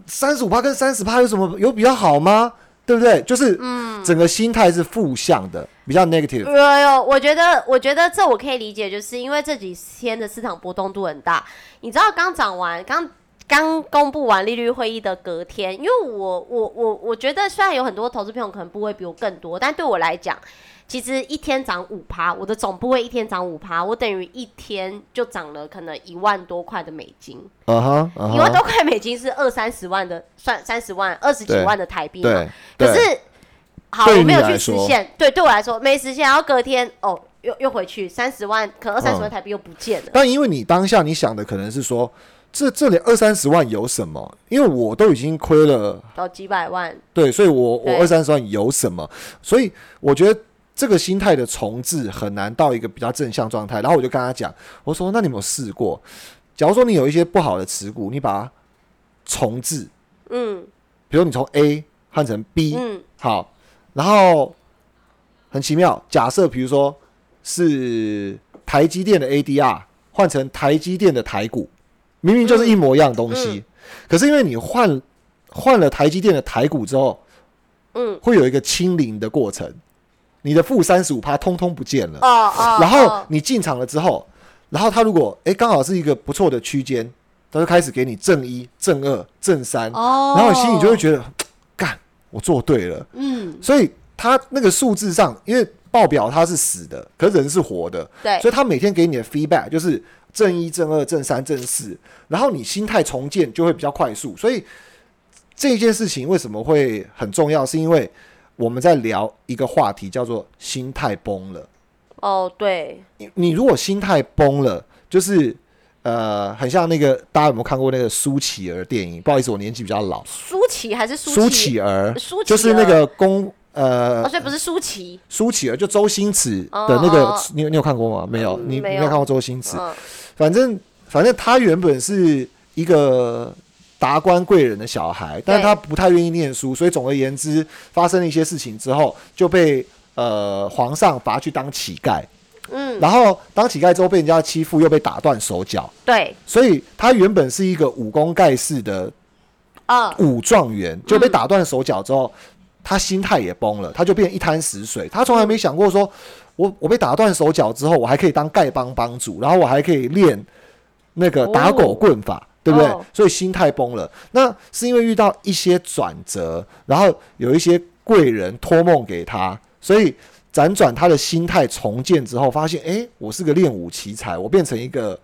三十五趴跟三十趴有什么有比较好吗？对不对？就是嗯整个心态是负向的，比较 negative。有有有，我觉得，我觉得这我可以理解，就是因为这几天的市场波动度很大。你知道，刚涨完，刚刚公布完利率会议的隔天，因为我我我我觉得，虽然有很多投资朋友可能部位比我更多，但对我来讲，其实一天涨五趴，我的总部位一天涨五趴，我等于一天就涨了可能一万多块的美金。嗯哼，嗯一万多，块美金是二三十万的，算三十万、二十几万的台币嘛。对可是，好，我没有去实现，对，对我来说没实现，然后隔天哦，又又回去三十万，可能二三十万嗯台币又不见了。但因为你当下你想的可能是说，这这里二三十万有什么？因为我都已经亏了，到几百万，对，所以我我二三十万有什么？所以我觉得这个心态的重置很难到一个比较正向状态。然后我就跟他讲，我说：“那你有没有试过？假如说你有一些不好的持股，你把它重置，嗯比如你从 A 换成 B，、嗯好，然后很奇妙，假设比如说是台积电的 ADR 换成台积电的台股，明明就是一模一样的东西，嗯可是因为你换换了台积电的台股之后，嗯，会有一个清零的过程，你的负三十五趴通通不见了，哦哦，然后哦。你进场了之后，然后它如果哎刚好是一个不错的区间，它就开始给你正一、正二、正三，哦，然后你心里就会觉得，干，我做对了。嗯，所以他那个数字上，因为报表它是死的，可是人是活的，对所以他每天给你的 feedback 就是正一、正二、正三、正四，然后你心态重建就会比较快速。所以这件事情为什么会很重要，是因为我们在聊一个话题叫做心态崩了。哦对，你你如果心态崩了，就是呃，很像那个大家有没有看过那个苏乞儿电影？不好意思，我年纪比较老。苏乞还是舒苏淇？乞儿就是那个公呃哦，所以不是舒淇，舒淇儿，就周星驰的那个，你有你有看过吗？没有，你你嗯没有没有看过周星驰。嗯反正反正他原本是一个达官贵人的小孩，但是他不太愿意念书，所以总而言之，发生了一些事情之后，就被呃皇上罚去当乞丐。嗯，然后当乞丐之后被人家欺负，又被打断手脚，对，所以他原本是一个武功盖世的嗯，武状元，就被打断手脚之后，他心态也崩了，他就变一滩死水。他从来没想过说，我我被打断手脚之后，我还可以当丐帮帮主，然后我还可以练那个打狗棍法，对不对？哦？所以心态崩了。那是因为遇到一些转折，然后有一些贵人托梦给他，所以辗转他的心态重建之后，发现，诶，我是个练武奇才，我变成一个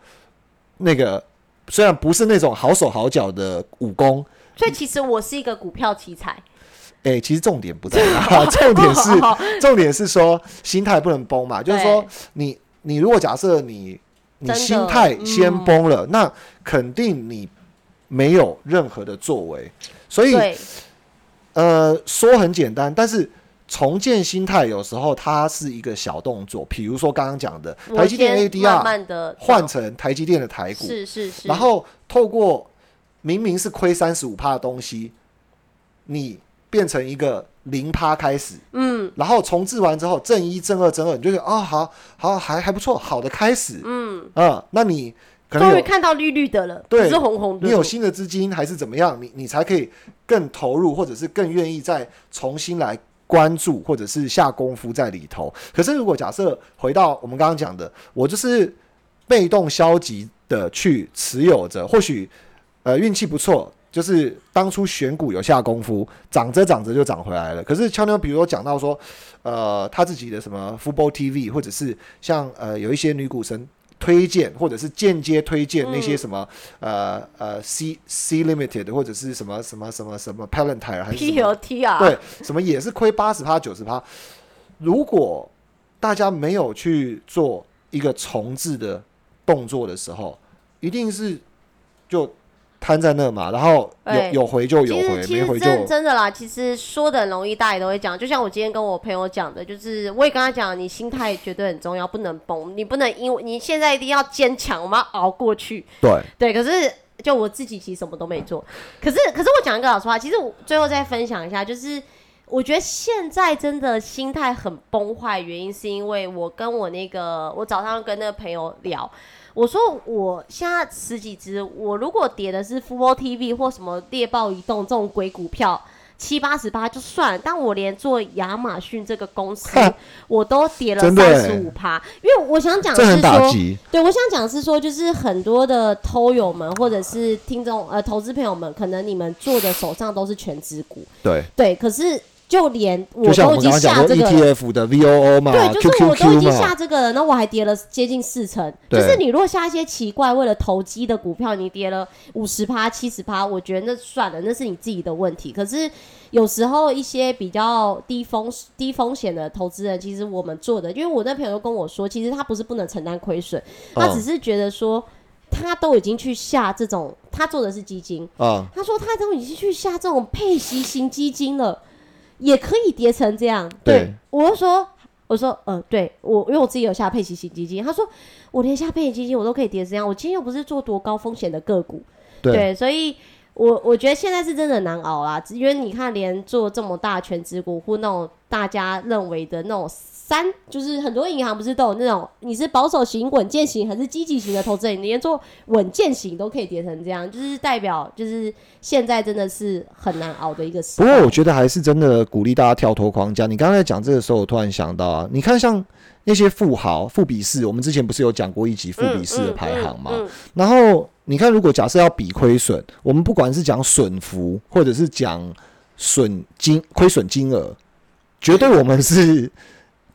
那个虽然不是那种好手好脚的武功。所以其实我是一个股票奇才，哎、其实重点不在那，重点是重点是说心态不能崩嘛，就是说你你如果假设你你心态先嗯崩了，那肯定你没有任何的作为，所以，呃说很简单，但是重建心态有时候它是一个小动作，比如说刚刚讲的台积电先 ADR 换成台积电的台股，是是是，然后透过明明是亏三十五趴的东西，你变成一个零趴开始，嗯。然后重置完之后正一、正二、正二，你就觉得哦，好好还还不错，好的开始，嗯，嗯，那你终于看到绿绿的了，对不是红红的，你有新的资金还是怎么样，你你才可以更投入，或者是更愿意再重新来关注，或者是下功夫在里头。可是如果假设回到我们刚刚讲的，我就是被动消极的去持有着，或许呃运气不错。就是当初选股有下功夫，涨着涨着就涨回来了。可是俏妞，比如说讲到说，呃，他自己的什么 Football TV，或者是像呃有一些女股神推荐，或者是间接推荐那些什么、呃呃 C C Limited 或者是什么什么什么什么 Palantir 还是什 P 么 L T 啊，对，什么也是亏八十趴九十趴。如果大家没有去做一个重置的动作的时候，一定是就摊在那嘛，然后有对有回就有回，没回就真真的啦，其实说的很容易，大家也都会讲。就像我今天跟我朋友讲的，就是我也跟他讲，你心态绝对很重要，不能崩，你不能因为你现在一定要坚强，我们要熬过去。对对，可是就我自己其实什么都没做，可是可是我讲一个老实话，其实我最后再分享一下，就是我觉得现在真的心态很崩坏，原因是因为我跟我那个我早上跟那个朋友聊。我说我现在十几只，我如果跌的是 Football TV 或什么猎豹移动这种鬼股票，七八十八就算了，但我连做亚马逊这个公司我都跌了三十五趴，因为我想讲的是说。对，我想讲是说，就是很多的偷友们或者是听众呃投资朋友们，可能你们做的手上都是全职股，对，对，可是就连我都已经下这个了。ETF 的 VOO 嘛对，就是我都已经下嘛，这个了，那我还跌了接近四成。就是你如果下一些奇怪为了投机的股票，你跌了五十趴、七十趴，我觉得那算了，那是你自己的问题。可是有时候一些比较低风低风险的投资人，其实我们做的，因为我那朋友跟我说，其实他不是不能承担亏损，他嗯只是觉得说。他都已经去下这种，他做的是基金，啊，他说他都已经去下这种配息型基金了，也可以叠成这样。对我就说，我说，呃，对我，因为我自己有下配息型基金。他说，我连下配息基金我都可以叠成这样，我今天又不是做多高风险的个股，对，所以。我我觉得现在是真的难熬啦，因为你看，连做这么大全职股或那种大家认为的那种三，就是很多银行不是都有那种你是保守型、稳健型还是积极型的投资人，你连做稳健型都可以跌成这样，就是代表就是现在真的是很难熬的一个时不。过我觉得还是真的鼓励大家跳脱框架。你刚才讲这个时候，我突然想到啊，你看像那些富豪、富比士，我们之前不是有讲过一集富比士的排行吗？嗯嗯嗯然后你看，如果假设要比亏损，我们不管是讲损幅，或者是讲损金亏损金额，绝对我们是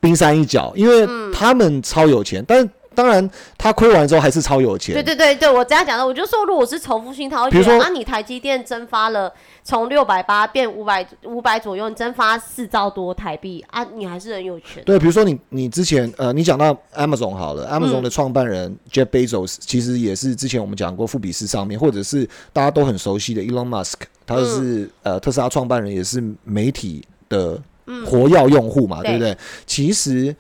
冰山一角，因为嗯他们超有钱，但是当然他亏完之后还是超有钱。对对对对，我这样讲的，我就说，如果是仇富心态会比如说那啊，你台积电蒸发了从六百八变五百五百左右，你蒸发四兆多台币啊，你还是很有钱。对，比如说你你之前呃，你讲到 Amazon 好了，Amazon 的创办人 Jeff Bezos 其实也是之前我们讲过富比士上面，或者是大家都很熟悉的 Elon Musk，他是、呃特斯拉创办人，也是媒体的活跃用户嘛，对。不对？其实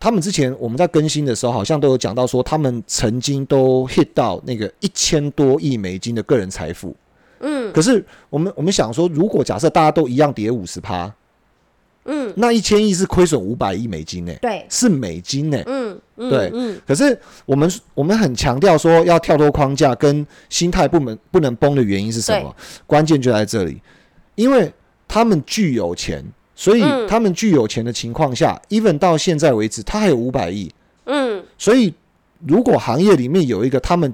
他们之前我们在更新的时候，好像都有讲到说，他们曾经都 hit 到那个一千多亿美金的个人财富。嗯。可是我们我们想说，如果假设大家都一样跌五十趴，嗯，那一千亿是亏损五百亿美金呢、对，是美金呢、嗯嗯，对。嗯。可是我们我们很强调说要跳脱框架跟心态不能不能崩的原因是什么？关键就在这里，因为他们具有钱，所以嗯。他们具有钱的情况下、e v e n 到现在为止，他还有五百亿，嗯，所以如果行业里面有一个他们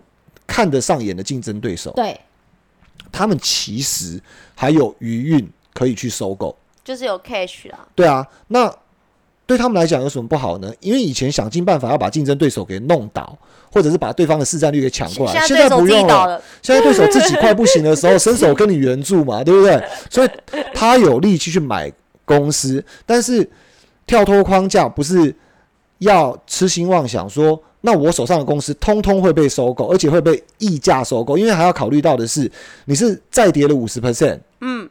看得上眼的竞争对手，对，他们其实还有余韵可以去收购。就是有 cash 啊，对啊，那对他们来讲有什么不好呢？因为以前想尽办法要把竞争对手给弄倒，或者是把对方的市占率给抢过来，现现在不用了，现在对手自己快不行的时候，伸手跟你援助嘛，对不对？所以他有力气去买公司，但是跳脱框架不是要痴心妄想说，那我手上的公司通通会被收购，而且会被溢价收购，因为还要考虑到的是，你是再跌了五十 percent，嗯。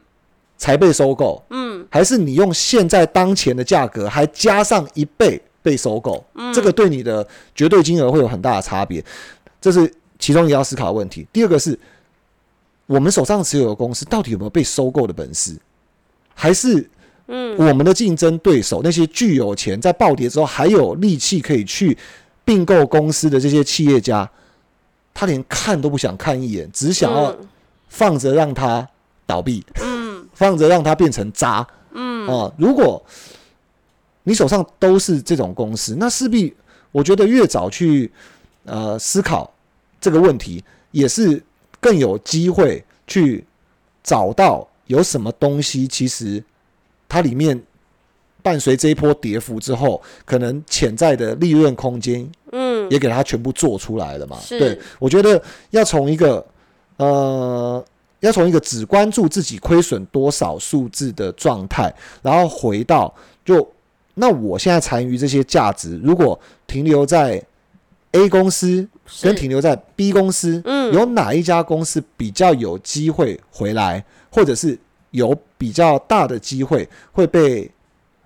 才被收购，嗯，还是你用现在当前的价格还加上一倍被收购，嗯。这个对你的绝对金额会有很大的差别，这是其中一个要思考的问题。第二个是我们手上持有的公司到底有没有被收购的本事，还是嗯我们的竞争对手那些巨有钱在暴跌之后还有力气可以去并购公司的这些企业家，他连看都不想看一眼，只想要嗯放着让它倒闭。嗯放着让它变成渣。嗯啊，如果你手上都是这种公司，那势必我觉得越早去呃思考这个问题，也是更有机会去找到有什么东西，其实它里面伴随这一波跌幅之后，可能潜在的利润空间嗯，也给它全部做出来了嘛。是。对，我觉得要从一个呃，要从一个只关注自己亏损多少数字的状态，然后回到就那我现在残余这些价值，如果停留在 A 公司跟停留在 B 公司，嗯。有哪一家公司比较有机会回来，或者是有比较大的机会会被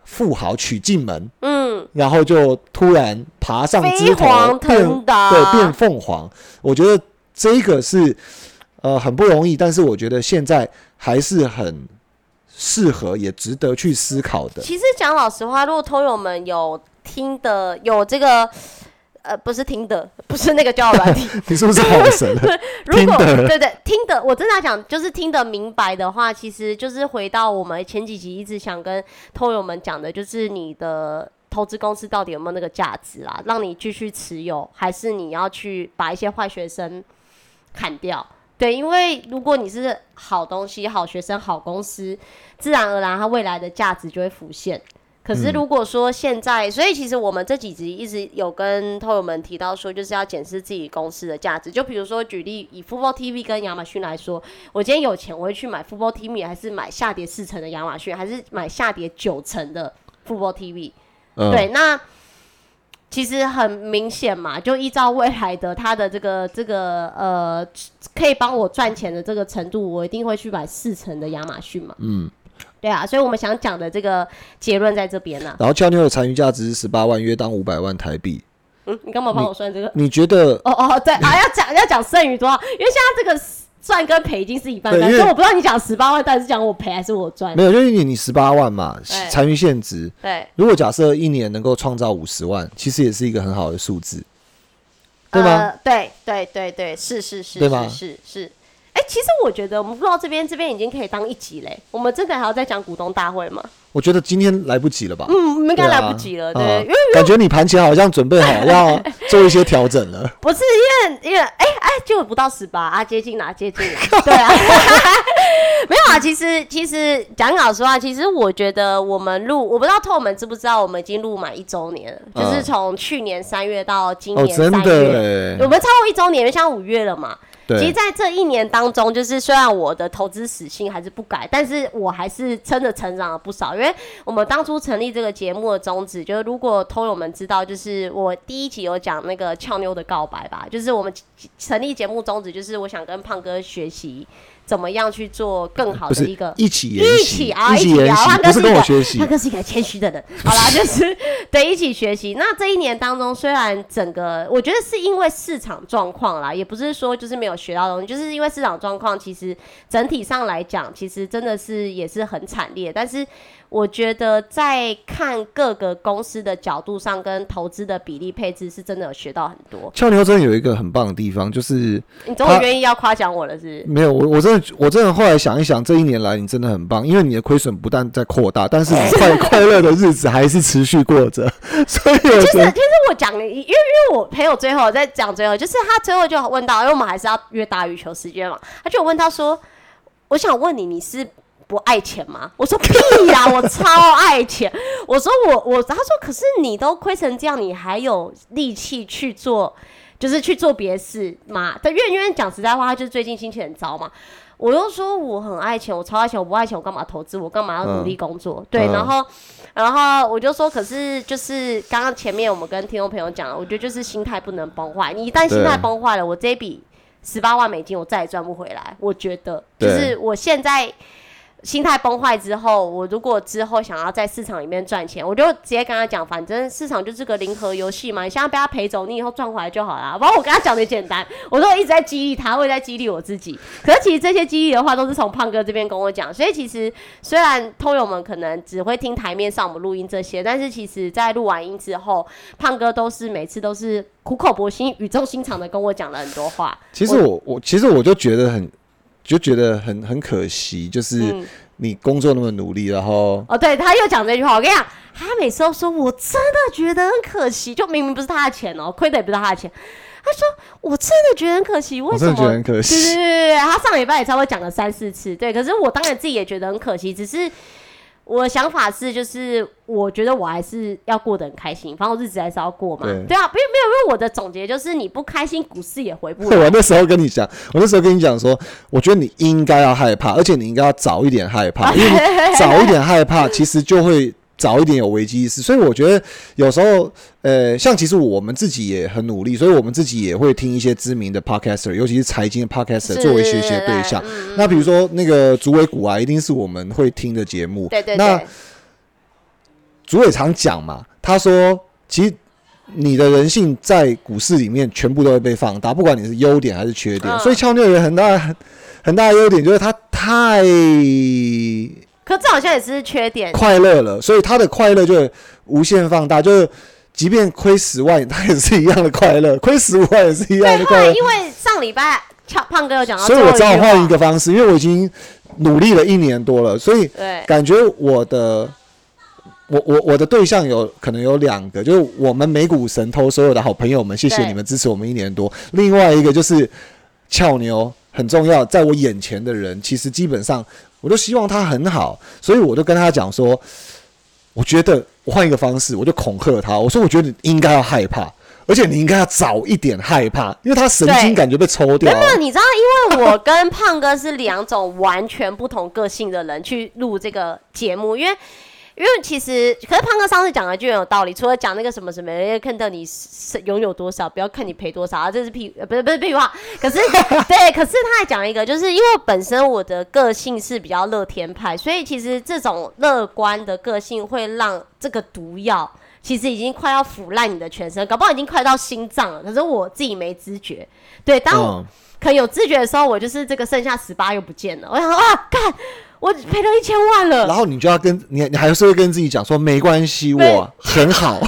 富豪娶进门？嗯，然后就突然爬上枝头，变对变凤凰。我觉得这个是呃很不容易，但是我觉得现在还是很适合，也值得去思考的。其实讲老实话，如果通友们有听的，有这个。呃，不是听的，不是那个交友软体。你是不是好神了？如果对对听的，我真的要讲，就是听得明白的话，其实就是回到我们前几集一直想跟通友们讲的，就是你的投资公司到底有没有那个价值啦，让你继续持有，还是你要去把一些坏学生砍掉？对，因为如果你是好东西、好学生、好公司，自然而然它未来的价值就会浮现。可是如果说现在，所以其实我们这几集一直有跟朋友们提到说，就是要检视自己公司的价值。就比如说举例，以 Football TV 跟亚马逊来说，我今天有钱，我会去买 Football TV，还是买下跌四成的亚马逊，还是买下跌九成的 Football TV？、嗯，对，那其实很明显嘛，就依照未来的它的这个这个呃，可以帮我赚钱的这个程度，我一定会去买四成的亚马逊嘛。嗯，对啊，所以我们想讲的这个结论在这边呢、然后俏妞的残余价值是十八万，约当五百万台币。嗯，你干嘛帮我算这个？你觉得？哦哦，对啊，要讲要讲剩余多少？因为现在这个赚跟赔已经是一半半，对因为所以我不知道你讲十八万到底是讲我赔还是我赚没。有，就是你你十八万嘛，对残余现值。对，如果假设一年能够创造五十万，其实也是一个很好的数字，对吗？呃？对对对对，是是是，对吗是是是。哎、其实我觉得我们录到这边，这边已经可以当一集嘞。我们真的还要再讲股东大会吗？我觉得今天来不及了吧？嗯，应该来不及了，对，啊因为感觉你盘前好像准备好要做一些调整了。不是因为因为哎哎，就不到十八啊，接近啦，接近了，对啊，没有啊。其实其实讲老实话，其实我觉得我们录，我不知道透们知不知道，我们已经录满一周年了，嗯就是从去年三月到今哦，年三真的月，我哎，们超过一周年，因为像五月了嘛。其实，在这一年当中，就是虽然我的投资死性还是不改，但是我还是真的成长了不少。因为我们当初成立这个节目的宗旨，就是如果通友们知道，就是我第一集有讲那个俏妞的告白吧，就是我们成立节目宗旨，就是我想跟胖哥学习。怎么样去做更好的一个一起一，起啊，一起研啊，习，不是一个跟我学习他。哥是一个谦虚的人。好啦，就是 对一起学习。那这一年当中，虽然整个我觉得是因为市场状况啦，也不是说就是没有学到东西，就是因为市场状况，其实整体上来讲，其实真的是也是很惨烈。但是我觉得在看各个公司的角度上，跟投资的比例配置，是真的有学到很多。俏妞真的有一个很棒的地方，就是你终于愿意要夸奖我了，是不是？没有我，我真的，我真的后来想一想，这一年来你真的很棒，因为你的亏损不但在扩大，但是你快 快乐的日子还是持续过着，所以我其实，觉得其实我讲，因为因为我朋友最后在讲最后，就是他最后就问到，因为我们还是要约打羽球时间嘛，他就问他说，我想问你，你是不爱钱吗？我说屁呀、我超爱钱。我说我我，他说可是你都亏成这样，你还有力气去做，就是去做别的事吗？但因为因为讲实在话，他就是最近心情很糟嘛。我又说我很爱钱，我超爱钱，我不爱钱，我干嘛投资？我干嘛要努力工作？对，嗯然后，然后我就说，可是就是刚刚前面我们跟听众朋友讲了，我觉得就是心态不能崩坏。你一旦心态崩坏了，我这笔十八万美金我再也赚不回来。我觉得就是我现在。心态崩坏之后，我如果之后想要在市场里面赚钱，我就直接跟他讲，反正市场就是个零和游戏嘛，你现在被他赔走，你以后赚回来就好啦。反正我跟他讲的简单，我说我一直在激励他，我也在激励我自己。可是其实这些激励的话，都是从胖哥这边跟我讲，所以其实虽然通友们可能只会听台面上我们录音这些，但是其实在录完音之后，胖哥都是每次都是苦口婆心、语重心长的跟我讲了很多话。其实我我其实我就觉得很就觉得很很可惜，就是嗯你工作那么努力，然后哦，对，他又讲这句话，我跟你讲，他每次都说，我真的觉得很可惜，就明明不是他的钱哦，亏的也不是他的钱。他说：“我真的觉得很可惜，为什么？我真的觉得很可对对。对对，他上礼拜也差不多讲了三四次，对。可是我当然自己也觉得很可惜，只是我的想法是，就是我觉得我还是要过得很开心，反正我日子还是要过嘛。对对啊，没有没有，因为我的总结就是，你不开心，股市也回不来。我那时候跟你讲，我那时候跟你讲说，我觉得你应该要害怕，而且你应该要早一点害怕，因为你早一点害怕，其实就会早一点有危机意识。所以我觉得有时候，呃，像其实我们自己也很努力，所以我们自己也会听一些知名的 podcaster，尤其是财经的 podcaster 作为学习的对象。嗯那比如说那个竹尾股啊，一定是我们会听的节目。对对那对，竹尾常讲嘛，他说其实。你的人性在股市里面全部都会被放大，不管你是优点还是缺点。嗯所以俏妞有很大很很大的优点，就是他太可这好像也是缺点。快乐了，所以他的快乐就会无限放大，就是即便亏十万，他也是一样的快乐；亏十五万也是一样的快乐。因为上礼拜胖胖哥有讲到所以我只好换一个方式，因为我已经努力了一年多了，所以对。感觉我的我我我的对象有可能有两个，就是我们美股神偷所有的好朋友们，谢谢你们支持我们一年多。另外一个就是俏牛很重要，在我眼前的人，其实基本上我都希望他很好，所以我就跟他讲说，我觉得我换一个方式，我就恐吓他，我说我觉得你应该要害怕。而且你应该要早一点害怕，因为他神经感觉被抽掉了。没有，你知道，因为我跟胖哥是两种完全不同个性的人去录这个节目，因为。因为其实，可是胖哥上次讲的就很有道理，除了讲那个什么什么，人家看到你是拥有多少，不要看你赔多少，啊、这是屁，呃不是不是屁话。可是对，可是他还讲一个，就是因为本身我的个性是比较乐天派，所以其实这种乐观的个性会让这个毒药其实已经快要腐烂你的全身，搞不好已经快到心脏了。可是我自己没知觉。对，当可有知觉的时候，我就是这个剩下十八又不见了。我想说啊，看我赔了一千万了，然后你就要跟你，你还是会跟自己讲说，没关系，我很好。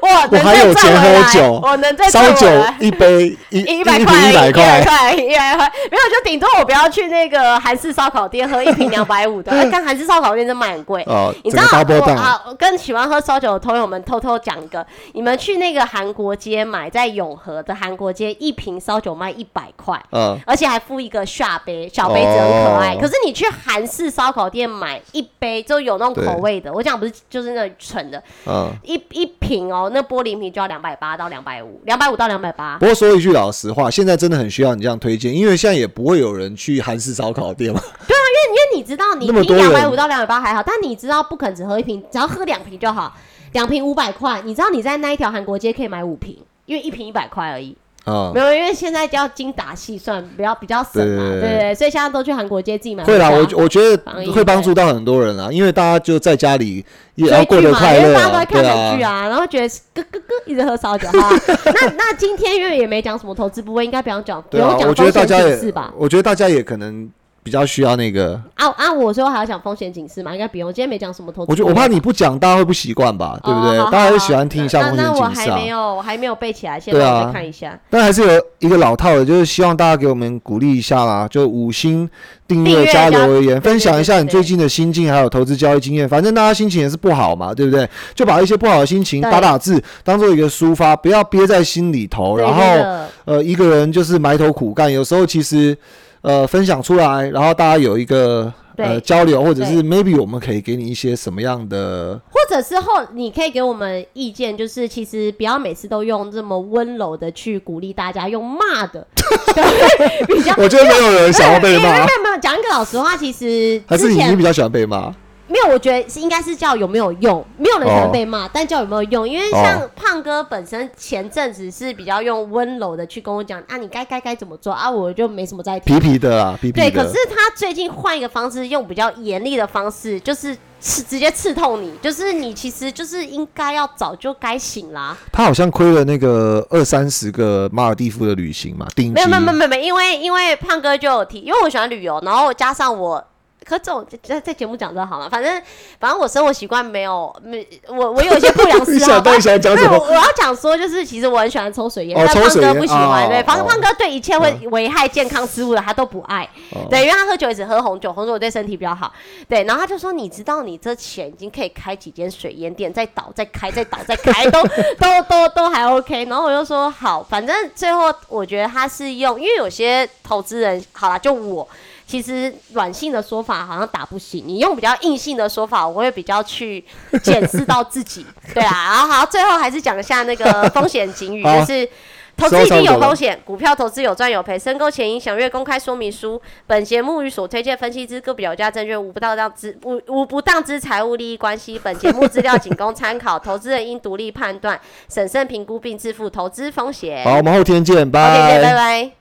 我，我还有钱喝酒我能再烧酒一杯一一一百块，一百块，一百块，没有就顶多我不要去那个韩式烧烤店喝一瓶两百五的，哎但韩式烧烤店真卖很贵。哦，你知道我啊，我跟喜欢喝烧酒的朋友们偷偷讲一个，你们去那个韩国街买，在永和的韩国街，一瓶烧酒卖一百块。嗯，而且还附一个下杯，小杯子很可爱。哦。可是你去韩式烧烤店买一杯，就有那种口味的，我讲不是就是那种纯的，嗯。一一瓶哦，那玻璃瓶就要两百八到两百五，两百五到两百八。不过说一句老实话，现在真的很需要你这样推荐，因为现在也不会有人去韩式烧烤店嘛。对啊因为因为你知道，你瓶那么多人两百五到两百八还好，但你知道不肯只喝一瓶，只要喝两瓶就好，两瓶五百块。你知道你在那一条韩国街可以买五瓶，因为一瓶一百块而已。啊没，有，因为现在要精打细算，比较比较省嘛，对对所以现在都去韩国街自己买会啦，我我觉得会帮助到很多人啦，因为大家就在家里也要追剧嘛，过得快因为乐啊，大家都在看剧啊。啊，然后觉得咯咯咯一直喝烧酒哈。那那今天因为也没讲什么投资部位，应该不用讲，不用，讲我觉得大风险家也警示吧？，我觉得大家也可能比较需要那个，啊啊！我说还要讲风险警示嘛，应该不用。今天没讲什么投我觉得我怕你不讲，大家会不习惯吧，对不对？大家会喜欢听一下那风险警示啊。没有，我还没有背起来，现在我再看一下。但还是有一个老套的，就是希望大家给我们鼓励一下啦，就五星订订阅阅加加留言，分享一下你最近的心境，还有投资交易经验。反正大家心情也是不好嘛，对不对？就把一些不好的心情打打字，当做一个抒发，不要憋在心里头，然后呃一个人就是埋头苦干。有时候其实呃分享出来，然后大家有一个呃交流，或者是 maybe 我们可以给你一些什么样的或者是后你可以给我们意见，就是其实不要每次都用这么温柔的去鼓励大家，用骂的，对，比较。我觉得没有人想要被因为没，有 没有讲一个老实话，其实还是你你比较喜欢被骂？没有，我觉得是应该是叫有没有用，没有人可能被骂，但叫有没有用，因为像哦胖哥本身前阵子是比较用温柔的去跟我讲啊，你该该该怎么做啊，我就没什么在听。皮皮的啦，皮皮对，可是他最近换一个方式，用比较严厉的方式，就是刺直接刺痛你，就是你其实就是应该要早就该醒啦。他好像亏了那个二三十个马尔蒂夫的旅行嘛，顶级。没有没有没有没有没有，因为因为胖哥就有提，因为我喜欢旅游，然后加上我。可这种在在节目讲这好了？反正反正我生活习惯没有没我我有一些不良你嗜好 想。到底想讲什么？没有我我要讲说，就是其实我很喜欢抽水烟，哦但胖哥不喜欢。哦对，胖哦胖哥对一切会危害健康事物的他都不爱。哦对，因为他喝酒也只喝红酒，红酒对身体比较好。对，然后他就说，你知道你这钱已经可以开几间水烟店，再倒再开，再倒再开，都 都都都还 OK。然后我就说好，反正最后我觉得他是用，因为有些投资人，好了，就我。其实软性的说法好像打不醒，你用比较硬性的说法，我会比较去检视到自己，对啊。然后好，最后还是讲一下那个 风险警语，就是投资一定有风险，股票投资有赚有赔，申购前应详阅公开说明书。本节目与所推荐分析之个别有价证券无不当当之无无不当之财务利益关系。本节目资料仅供参考，投资人应独立判断、审慎评估并自负投资风险。好，我们后天见，好，谢谢，拜拜。拜。